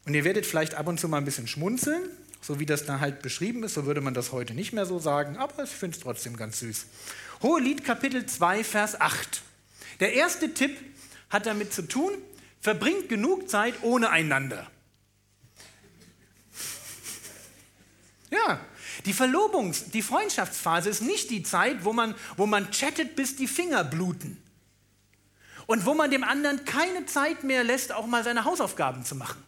Und ihr werdet vielleicht ab und zu mal ein bisschen schmunzeln, so wie das da halt beschrieben ist. So würde man das heute nicht mehr so sagen, aber ich finde es trotzdem ganz süß. Hohe Lied, Kapitel 2, Vers 8. Der erste Tipp hat damit zu tun, verbringt genug Zeit ohne einander. Ja, die Verlobungs-, die Freundschaftsphase ist nicht die Zeit, wo man, wo man chattet, bis die Finger bluten und wo man dem anderen keine Zeit mehr lässt, auch mal seine Hausaufgaben zu machen.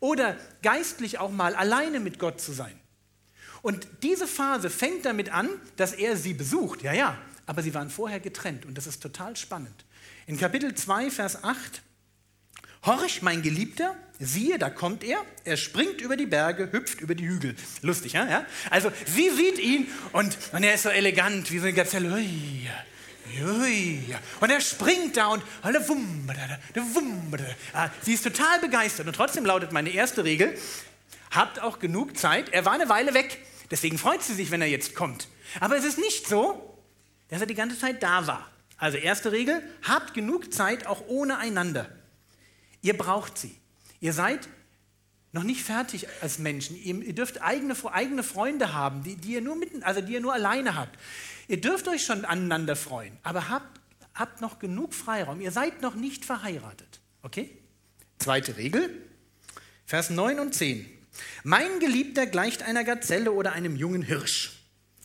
Oder geistlich auch mal alleine mit Gott zu sein. Und diese Phase fängt damit an, dass er sie besucht. Ja, ja, aber sie waren vorher getrennt und das ist total spannend. In Kapitel 2, Vers 8 Horch, mein Geliebter, siehe, da kommt er, er springt über die Berge, hüpft über die Hügel. Lustig, ja? Also sie sieht ihn und, und er ist so elegant, wie so eine Gazelle. Und er springt da und ah, sie ist total begeistert. Und trotzdem lautet meine erste Regel, habt auch genug Zeit. Er war eine Weile weg, deswegen freut sie sich, wenn er jetzt kommt. Aber es ist nicht so, dass er die ganze Zeit da war. Also erste Regel, habt genug Zeit auch ohne einander. Ihr braucht sie. Ihr seid noch nicht fertig als Menschen. Ihr, dürft eigene, eigene Freunde haben, die, die, ihr nur mitten, also die ihr nur alleine habt. Ihr dürft euch schon aneinander freuen, aber habt, habt noch genug Freiraum. Ihr seid noch nicht verheiratet. Okay? Zweite Regel, Vers 9 und 10. Mein Geliebter gleicht einer Gazelle oder einem jungen Hirsch.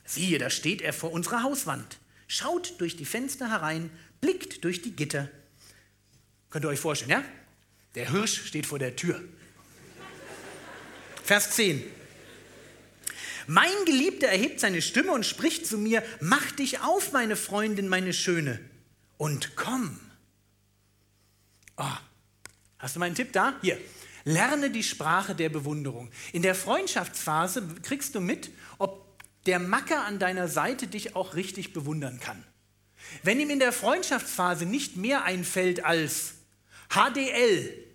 Siehe, da steht er vor unserer Hauswand, schaut durch die Fenster herein, blickt durch die Gitter. Könnt ihr euch vorstellen, ja? Der Hirsch steht vor der Tür. Vers 10. Mein Geliebter erhebt seine Stimme und spricht zu mir, mach dich auf, meine Freundin, meine Schöne, und komm. Oh, hast du meinen Tipp da? Hier. Lerne die Sprache der Bewunderung. In der Freundschaftsphase kriegst du mit, ob der Macker an deiner Seite dich auch richtig bewundern kann. Wenn ihm in der Freundschaftsphase nicht mehr einfällt als HDL,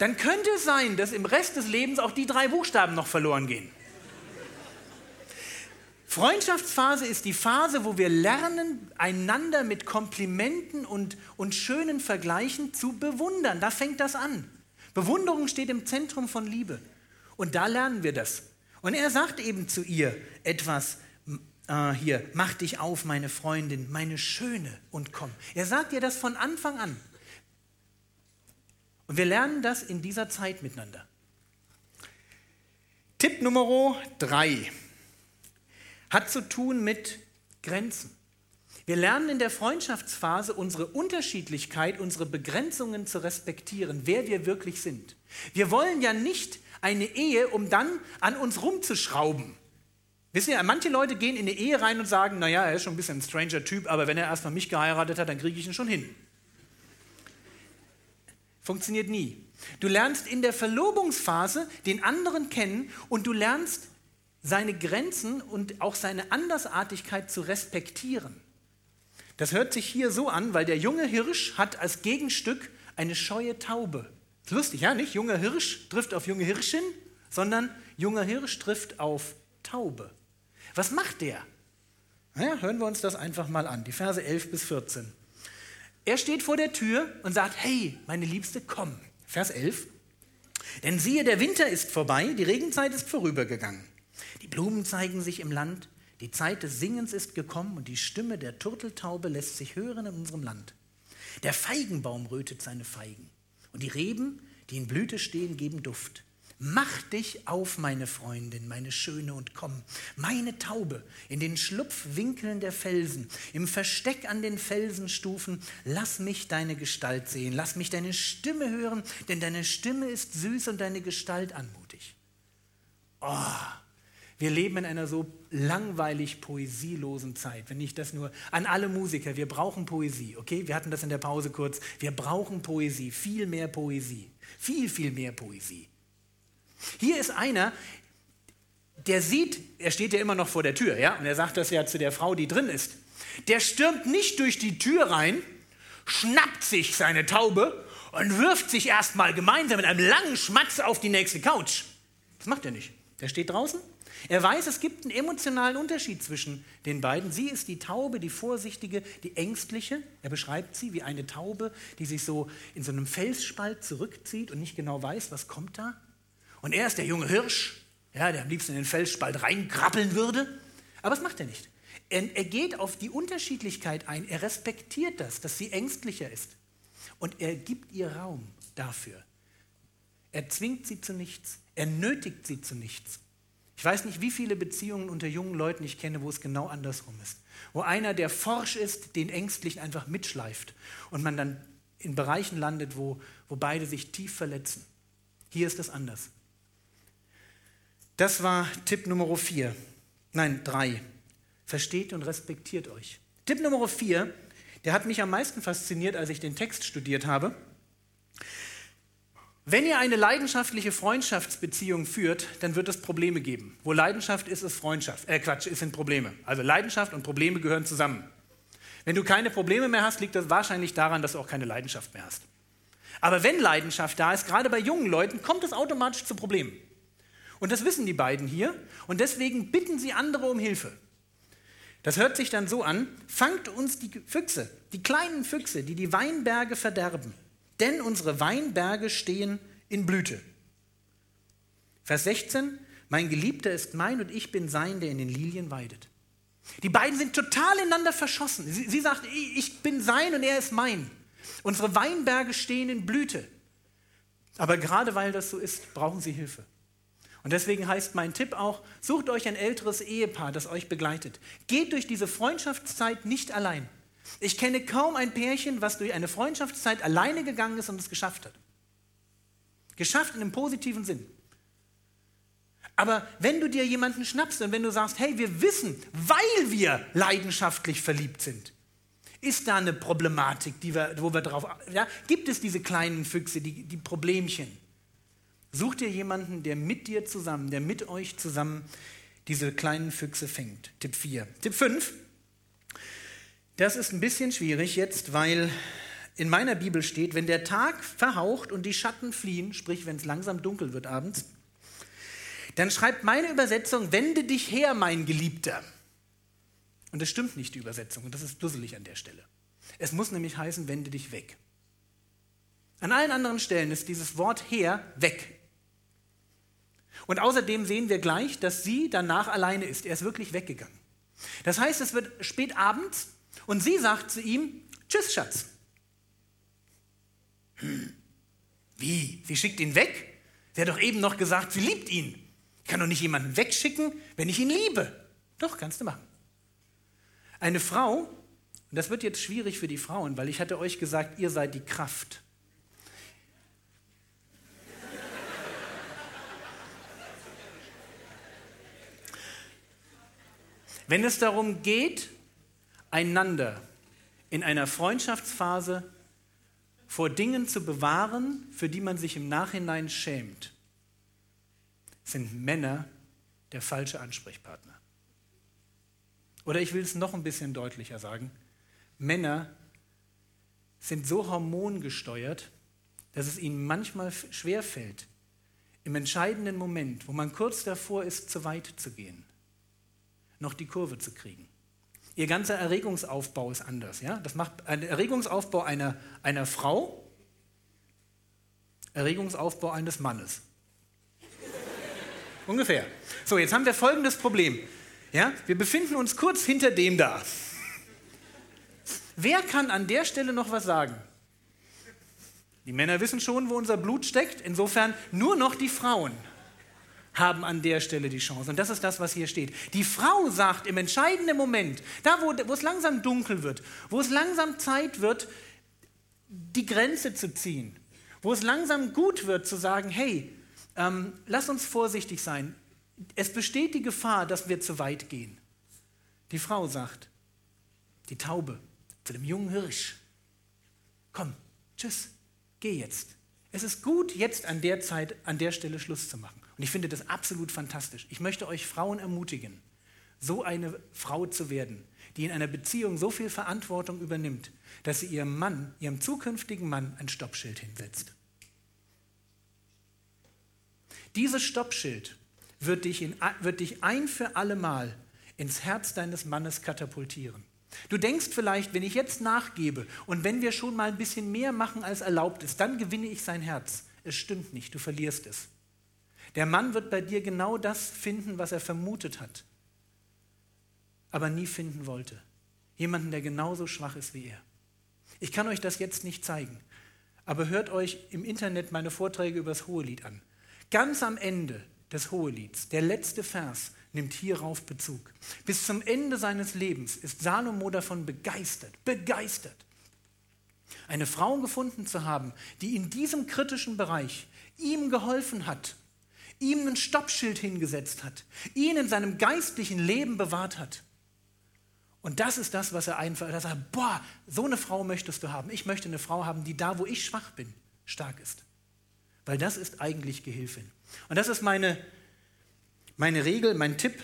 dann könnte es sein, dass im Rest des Lebens auch die drei Buchstaben noch verloren gehen. Freundschaftsphase ist die Phase, wo wir lernen, einander mit Komplimenten und, und schönen Vergleichen zu bewundern. Da fängt das an. Bewunderung steht im Zentrum von Liebe. Und da lernen wir das. Und er sagt eben zu ihr etwas äh, hier, mach dich auf, meine Freundin, meine Schöne, und komm. Er sagt ihr das von Anfang an. Und wir lernen das in dieser Zeit miteinander. Tipp Nummer drei hat zu tun mit Grenzen. Wir lernen in der Freundschaftsphase unsere Unterschiedlichkeit, unsere Begrenzungen zu respektieren, wer wir wirklich sind. Wir wollen ja nicht eine Ehe, um dann an uns rumzuschrauben. Wisst ihr, manche Leute gehen in eine Ehe rein und sagen, naja, er ist schon ein bisschen ein stranger Typ, aber wenn er erstmal mich geheiratet hat, dann kriege ich ihn schon hin. Funktioniert nie. Du lernst in der Verlobungsphase den anderen kennen und du lernst seine Grenzen und auch seine Andersartigkeit zu respektieren. Das hört sich hier so an, weil der junge Hirsch hat als Gegenstück eine scheue Taube. Ist lustig, ja, nicht? Junger Hirsch trifft auf junge Hirschin, sondern junger Hirsch trifft auf Taube. Was macht der? Ja, hören wir uns das einfach mal an, die Verse 11 bis 14. Er steht vor der Tür und sagt, hey, meine Liebste, komm. Vers 11. Denn siehe, der Winter ist vorbei, die Regenzeit ist vorübergegangen. Die Blumen zeigen sich im Land, die Zeit des Singens ist gekommen und die Stimme der Turteltaube lässt sich hören in unserem Land. Der Feigenbaum rötet seine Feigen und die Reben, die in Blüte stehen, geben Duft. Mach dich auf, meine Freundin, meine Schöne, und komm. Meine Taube in den Schlupfwinkeln der Felsen, im Versteck an den Felsenstufen, lass mich deine Gestalt sehen, lass mich deine Stimme hören, denn deine Stimme ist süß und deine Gestalt anmutig. Oh, wir leben in einer so langweilig poesielosen Zeit. Wenn ich das nur an alle Musiker, wir brauchen Poesie, okay? Wir hatten das in der Pause kurz. Wir brauchen Poesie, viel mehr Poesie, viel, viel mehr Poesie. Hier ist einer, der sieht, er steht ja immer noch vor der Tür, ja, und er sagt das ja zu der Frau, die drin ist. Der stürmt nicht durch die Tür rein, schnappt sich seine Taube und wirft sich erstmal gemeinsam mit einem langen Schmatz auf die nächste Couch. Das macht er nicht. Der steht draußen. Er weiß, es gibt einen emotionalen Unterschied zwischen den beiden. Sie ist die Taube, die vorsichtige, die ängstliche. Er beschreibt sie wie eine Taube, die sich so in so einem Felsspalt zurückzieht und nicht genau weiß, was kommt da. Und er ist der junge Hirsch, ja, der am liebsten in den Felsspalt reinkrabbeln würde. Aber das macht er nicht. Er, er geht auf die Unterschiedlichkeit ein. Er respektiert das, dass sie ängstlicher ist. Und er gibt ihr Raum dafür. Er zwingt sie zu nichts. Er nötigt sie zu nichts. Ich weiß nicht, wie viele Beziehungen unter jungen Leuten ich kenne, wo es genau andersrum ist. Wo einer, der forsch ist, den Ängstlichen einfach mitschleift und man dann in Bereichen landet, wo, wo beide sich tief verletzen. Hier ist es anders. Das war Tipp Nummer 4. Nein, 3. Versteht und respektiert euch. Tipp Nummer 4, der hat mich am meisten fasziniert, als ich den Text studiert habe. Wenn ihr eine leidenschaftliche Freundschaftsbeziehung führt, dann wird es Probleme geben. Wo Leidenschaft ist, ist Freundschaft. Äh, Quatsch, es sind Probleme. Also Leidenschaft und Probleme gehören zusammen. Wenn du keine Probleme mehr hast, liegt das wahrscheinlich daran, dass du auch keine Leidenschaft mehr hast. Aber wenn Leidenschaft da ist, gerade bei jungen Leuten, kommt es automatisch zu Problemen. Und das wissen die beiden hier und deswegen bitten sie andere um Hilfe. Das hört sich dann so an, fangt uns die Füchse, die kleinen Füchse, die die Weinberge verderben, denn unsere Weinberge stehen in Blüte. Vers 16, mein Geliebter ist mein und ich bin sein, der in den Lilien weidet. Die beiden sind total ineinander verschossen. Sie, sie sagt, ich bin sein und er ist mein. Unsere Weinberge stehen in Blüte. Aber gerade weil das so ist, brauchen sie Hilfe. Und deswegen heißt mein Tipp auch, sucht euch ein älteres Ehepaar, das euch begleitet. Geht durch diese Freundschaftszeit nicht allein. Ich kenne kaum ein Pärchen, was durch eine Freundschaftszeit alleine gegangen ist und es geschafft hat. Geschafft in einem positiven Sinn. Aber wenn du dir jemanden schnappst und wenn du sagst, hey, wir wissen, weil wir leidenschaftlich verliebt sind, ist da eine Problematik, die wir, wo wir drauf, ja, gibt es diese kleinen Füchse, die, die Problemchen. Such dir jemanden, der mit dir zusammen, der mit euch zusammen diese kleinen Füchse fängt. Tipp 4. Tipp 5. Das ist ein bisschen schwierig jetzt, weil in meiner Bibel steht, wenn der Tag verhaucht und die Schatten fliehen, sprich wenn es langsam dunkel wird abends, dann schreibt meine Übersetzung, wende dich her, mein Geliebter. Und das stimmt nicht, die Übersetzung, und das ist dusselig an der Stelle. Es muss nämlich heißen, wende dich weg. An allen anderen Stellen ist dieses Wort her weg. Und außerdem sehen wir gleich, dass sie danach alleine ist. Er ist wirklich weggegangen. Das heißt, es wird spät abends und sie sagt zu ihm, Tschüss, Schatz. Hm. Wie? Sie schickt ihn weg? Sie hat doch eben noch gesagt, sie liebt ihn. Ich kann doch nicht jemanden wegschicken, wenn ich ihn liebe. Doch, kannst du machen. Eine Frau, und das wird jetzt schwierig für die Frauen, weil ich hatte euch gesagt, ihr seid die Kraft. Wenn es darum geht, einander in einer Freundschaftsphase vor Dingen zu bewahren, für die man sich im Nachhinein schämt, sind Männer der falsche Ansprechpartner. Oder ich will es noch ein bisschen deutlicher sagen. Männer sind so hormongesteuert, dass es ihnen manchmal schwerfällt, im entscheidenden Moment, wo man kurz davor ist, zu weit zu gehen, noch die Kurve zu kriegen. Ihr ganzer Erregungsaufbau ist anders. Ja? Das macht ein Erregungsaufbau einer, einer Frau, Erregungsaufbau eines Mannes. Ungefähr. So, jetzt haben wir folgendes Problem. Ja? Wir befinden uns kurz hinter dem da. Wer kann an der Stelle noch was sagen? Die Männer wissen schon, wo unser Blut steckt. Insofern nur noch die Frauen haben an der Stelle die Chance. Und das ist das, was hier steht. Die Frau sagt im entscheidenden Moment, da wo, wo es langsam dunkel wird, wo es langsam Zeit wird, die Grenze zu ziehen, wo es langsam gut wird zu sagen, hey, ähm, lass uns vorsichtig sein. Es besteht die Gefahr, dass wir zu weit gehen. Die Frau sagt, die Taube zu dem jungen Hirsch, komm, tschüss, geh jetzt. Es ist gut, jetzt an der Zeit, an der Stelle Schluss zu machen. Und ich finde das absolut fantastisch. Ich möchte euch Frauen ermutigen, so eine Frau zu werden, die in einer Beziehung so viel Verantwortung übernimmt, dass sie ihrem Mann, ihrem zukünftigen Mann, ein Stoppschild hinsetzt. Dieses Stoppschild wird dich, in, wird dich ein für alle Mal ins Herz deines Mannes katapultieren. Du denkst vielleicht, wenn ich jetzt nachgebe und wenn wir schon mal ein bisschen mehr machen, als erlaubt ist, dann gewinne ich sein Herz. Es stimmt nicht, du verlierst es. Der Mann wird bei dir genau das finden, was er vermutet hat, aber nie finden wollte. Jemanden, der genauso schwach ist wie er. Ich kann euch das jetzt nicht zeigen, aber hört euch im Internet meine Vorträge über das Hohelied an. Ganz am Ende des Hohelieds, der letzte Vers, nimmt hierauf Bezug. Bis zum Ende seines Lebens ist Salomo davon begeistert, begeistert, eine Frau gefunden zu haben, die in diesem kritischen Bereich ihm geholfen hat, ihm ein Stoppschild hingesetzt hat, ihn in seinem geistlichen Leben bewahrt hat. Und das ist das, was er einfach, er sagt, boah, so eine Frau möchtest du haben. Ich möchte eine Frau haben, die da, wo ich schwach bin, stark ist. Weil das ist eigentlich Gehilfin. Und das ist meine, meine Regel, mein Tipp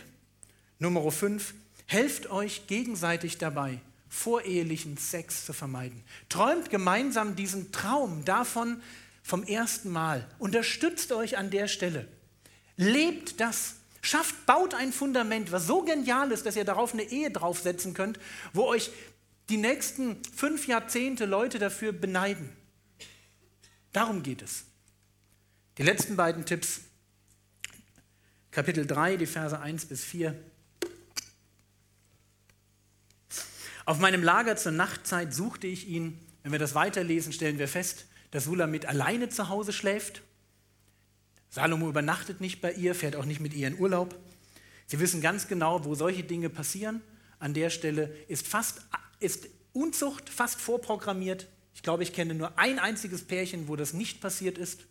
Nummer 5. Helft euch gegenseitig dabei, vorehelichen Sex zu vermeiden. Träumt gemeinsam diesen Traum davon vom ersten Mal. Unterstützt euch an der Stelle. Lebt das. Schafft, baut ein Fundament, was so genial ist, dass ihr darauf eine Ehe draufsetzen könnt, wo euch die nächsten fünf Jahrzehnte Leute dafür beneiden. Darum geht es. Die letzten beiden Tipps, Kapitel 3, die Verse 1 bis 4. Auf meinem Lager zur Nachtzeit suchte ich ihn. Wenn wir das weiterlesen, stellen wir fest, dass Sulamit alleine zu Hause schläft. Salomo übernachtet nicht bei ihr, fährt auch nicht mit ihr in Urlaub. Sie wissen ganz genau, wo solche Dinge passieren. An der Stelle ist, fast, ist Unzucht fast vorprogrammiert. Ich glaube, ich kenne nur ein einziges Pärchen, wo das nicht passiert ist.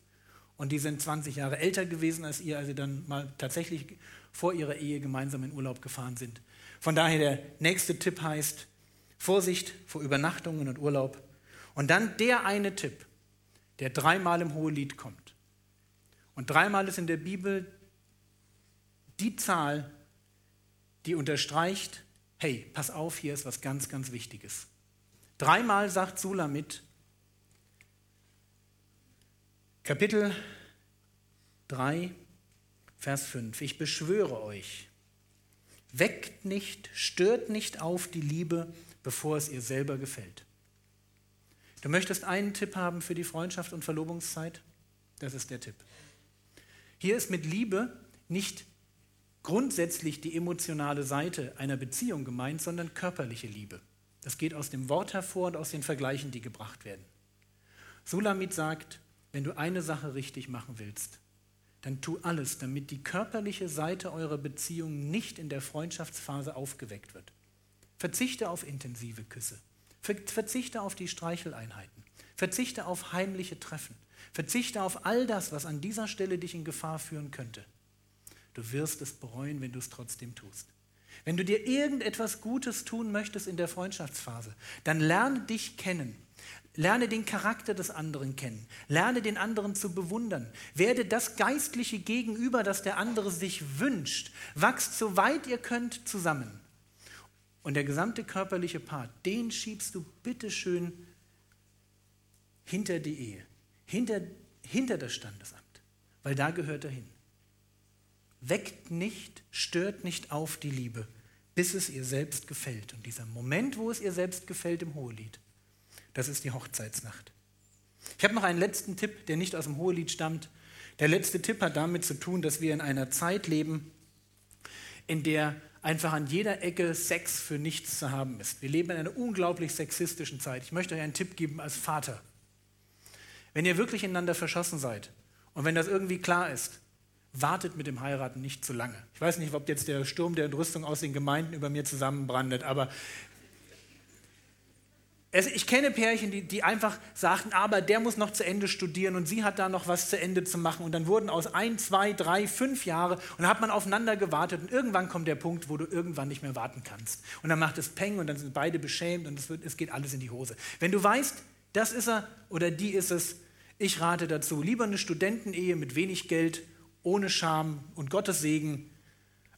Und die sind 20 Jahre älter gewesen als ihr, als sie dann mal tatsächlich vor ihrer Ehe gemeinsam in Urlaub gefahren sind. Von daher der nächste Tipp heißt Vorsicht vor Übernachtungen und Urlaub. Und dann der eine Tipp, der dreimal im Hohelied kommt. Und dreimal ist in der Bibel die Zahl, die unterstreicht, hey, pass auf, hier ist was ganz, ganz Wichtiges. Dreimal sagt Sulamit, Kapitel 3, Vers 5, ich beschwöre euch, weckt nicht, stört nicht auf die Liebe, bevor es ihr selber gefällt. Du möchtest einen Tipp haben für die Freundschaft und Verlobungszeit? Das ist der Tipp. Hier ist mit Liebe nicht grundsätzlich die emotionale Seite einer Beziehung gemeint, sondern körperliche Liebe. Das geht aus dem Wort hervor und aus den Vergleichen, die gebracht werden. Sulamit sagt, wenn du eine Sache richtig machen willst, dann tu alles, damit die körperliche Seite eurer Beziehung nicht in der Freundschaftsphase aufgeweckt wird. Verzichte auf intensive Küsse. Verzichte auf die Streicheleinheiten. Verzichte auf heimliche Treffen. Verzichte auf all das, was an dieser Stelle dich in Gefahr führen könnte. Du wirst es bereuen, wenn du es trotzdem tust. Wenn du dir irgendetwas Gutes tun möchtest in der Freundschaftsphase, dann lerne dich kennen. Lerne den Charakter des anderen kennen. Lerne den anderen zu bewundern. Werde das geistliche Gegenüber, das der andere sich wünscht. Wachst so weit ihr könnt zusammen. Und der gesamte körperliche Part, den schiebst du bitteschön hinter die Ehe, hinter, hinter das Standesamt, weil da gehört er hin. Weckt nicht, stört nicht auf die Liebe, bis es ihr selbst gefällt. Und dieser Moment, wo es ihr selbst gefällt im Hohelied, das ist die Hochzeitsnacht. Ich habe noch einen letzten Tipp, der nicht aus dem Hohelied stammt. Der letzte Tipp hat damit zu tun, dass wir in einer Zeit leben, in der einfach an jeder Ecke Sex für nichts zu haben ist. Wir leben in einer unglaublich sexistischen Zeit. Ich möchte euch einen Tipp geben als Vater. Wenn ihr wirklich ineinander verschossen seid und wenn das irgendwie klar ist, wartet mit dem Heiraten nicht zu lange. Ich weiß nicht, ob jetzt der Sturm der Entrüstung aus den Gemeinden über mir zusammenbrandet, aber ich kenne Pärchen, die, die, einfach sagten, aber der muss noch zu Ende studieren und sie hat da noch was zu Ende zu machen. Und dann wurden aus ein, zwei, drei, fünf Jahre und dann hat man aufeinander gewartet und irgendwann kommt der Punkt, wo du irgendwann nicht mehr warten kannst. Und dann macht es Peng und dann sind beide beschämt und es, wird, es geht alles in die Hose. Wenn du weißt, das ist er oder die ist es, ich rate dazu, lieber eine Studentenehe mit wenig Geld ohne Scham und Gottes Segen,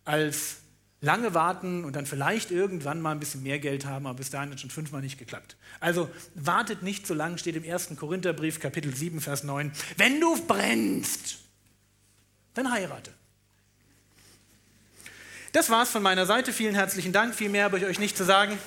als lange warten und dann vielleicht irgendwann mal ein bisschen mehr Geld haben, aber bis dahin hat schon fünfmal nicht geklappt. Also wartet nicht so lange, steht im 1. Korintherbrief, Kapitel 7, Vers 9. Wenn du brennst, dann heirate. Das war's von meiner Seite. Vielen herzlichen Dank. Viel mehr habe ich euch nicht zu sagen.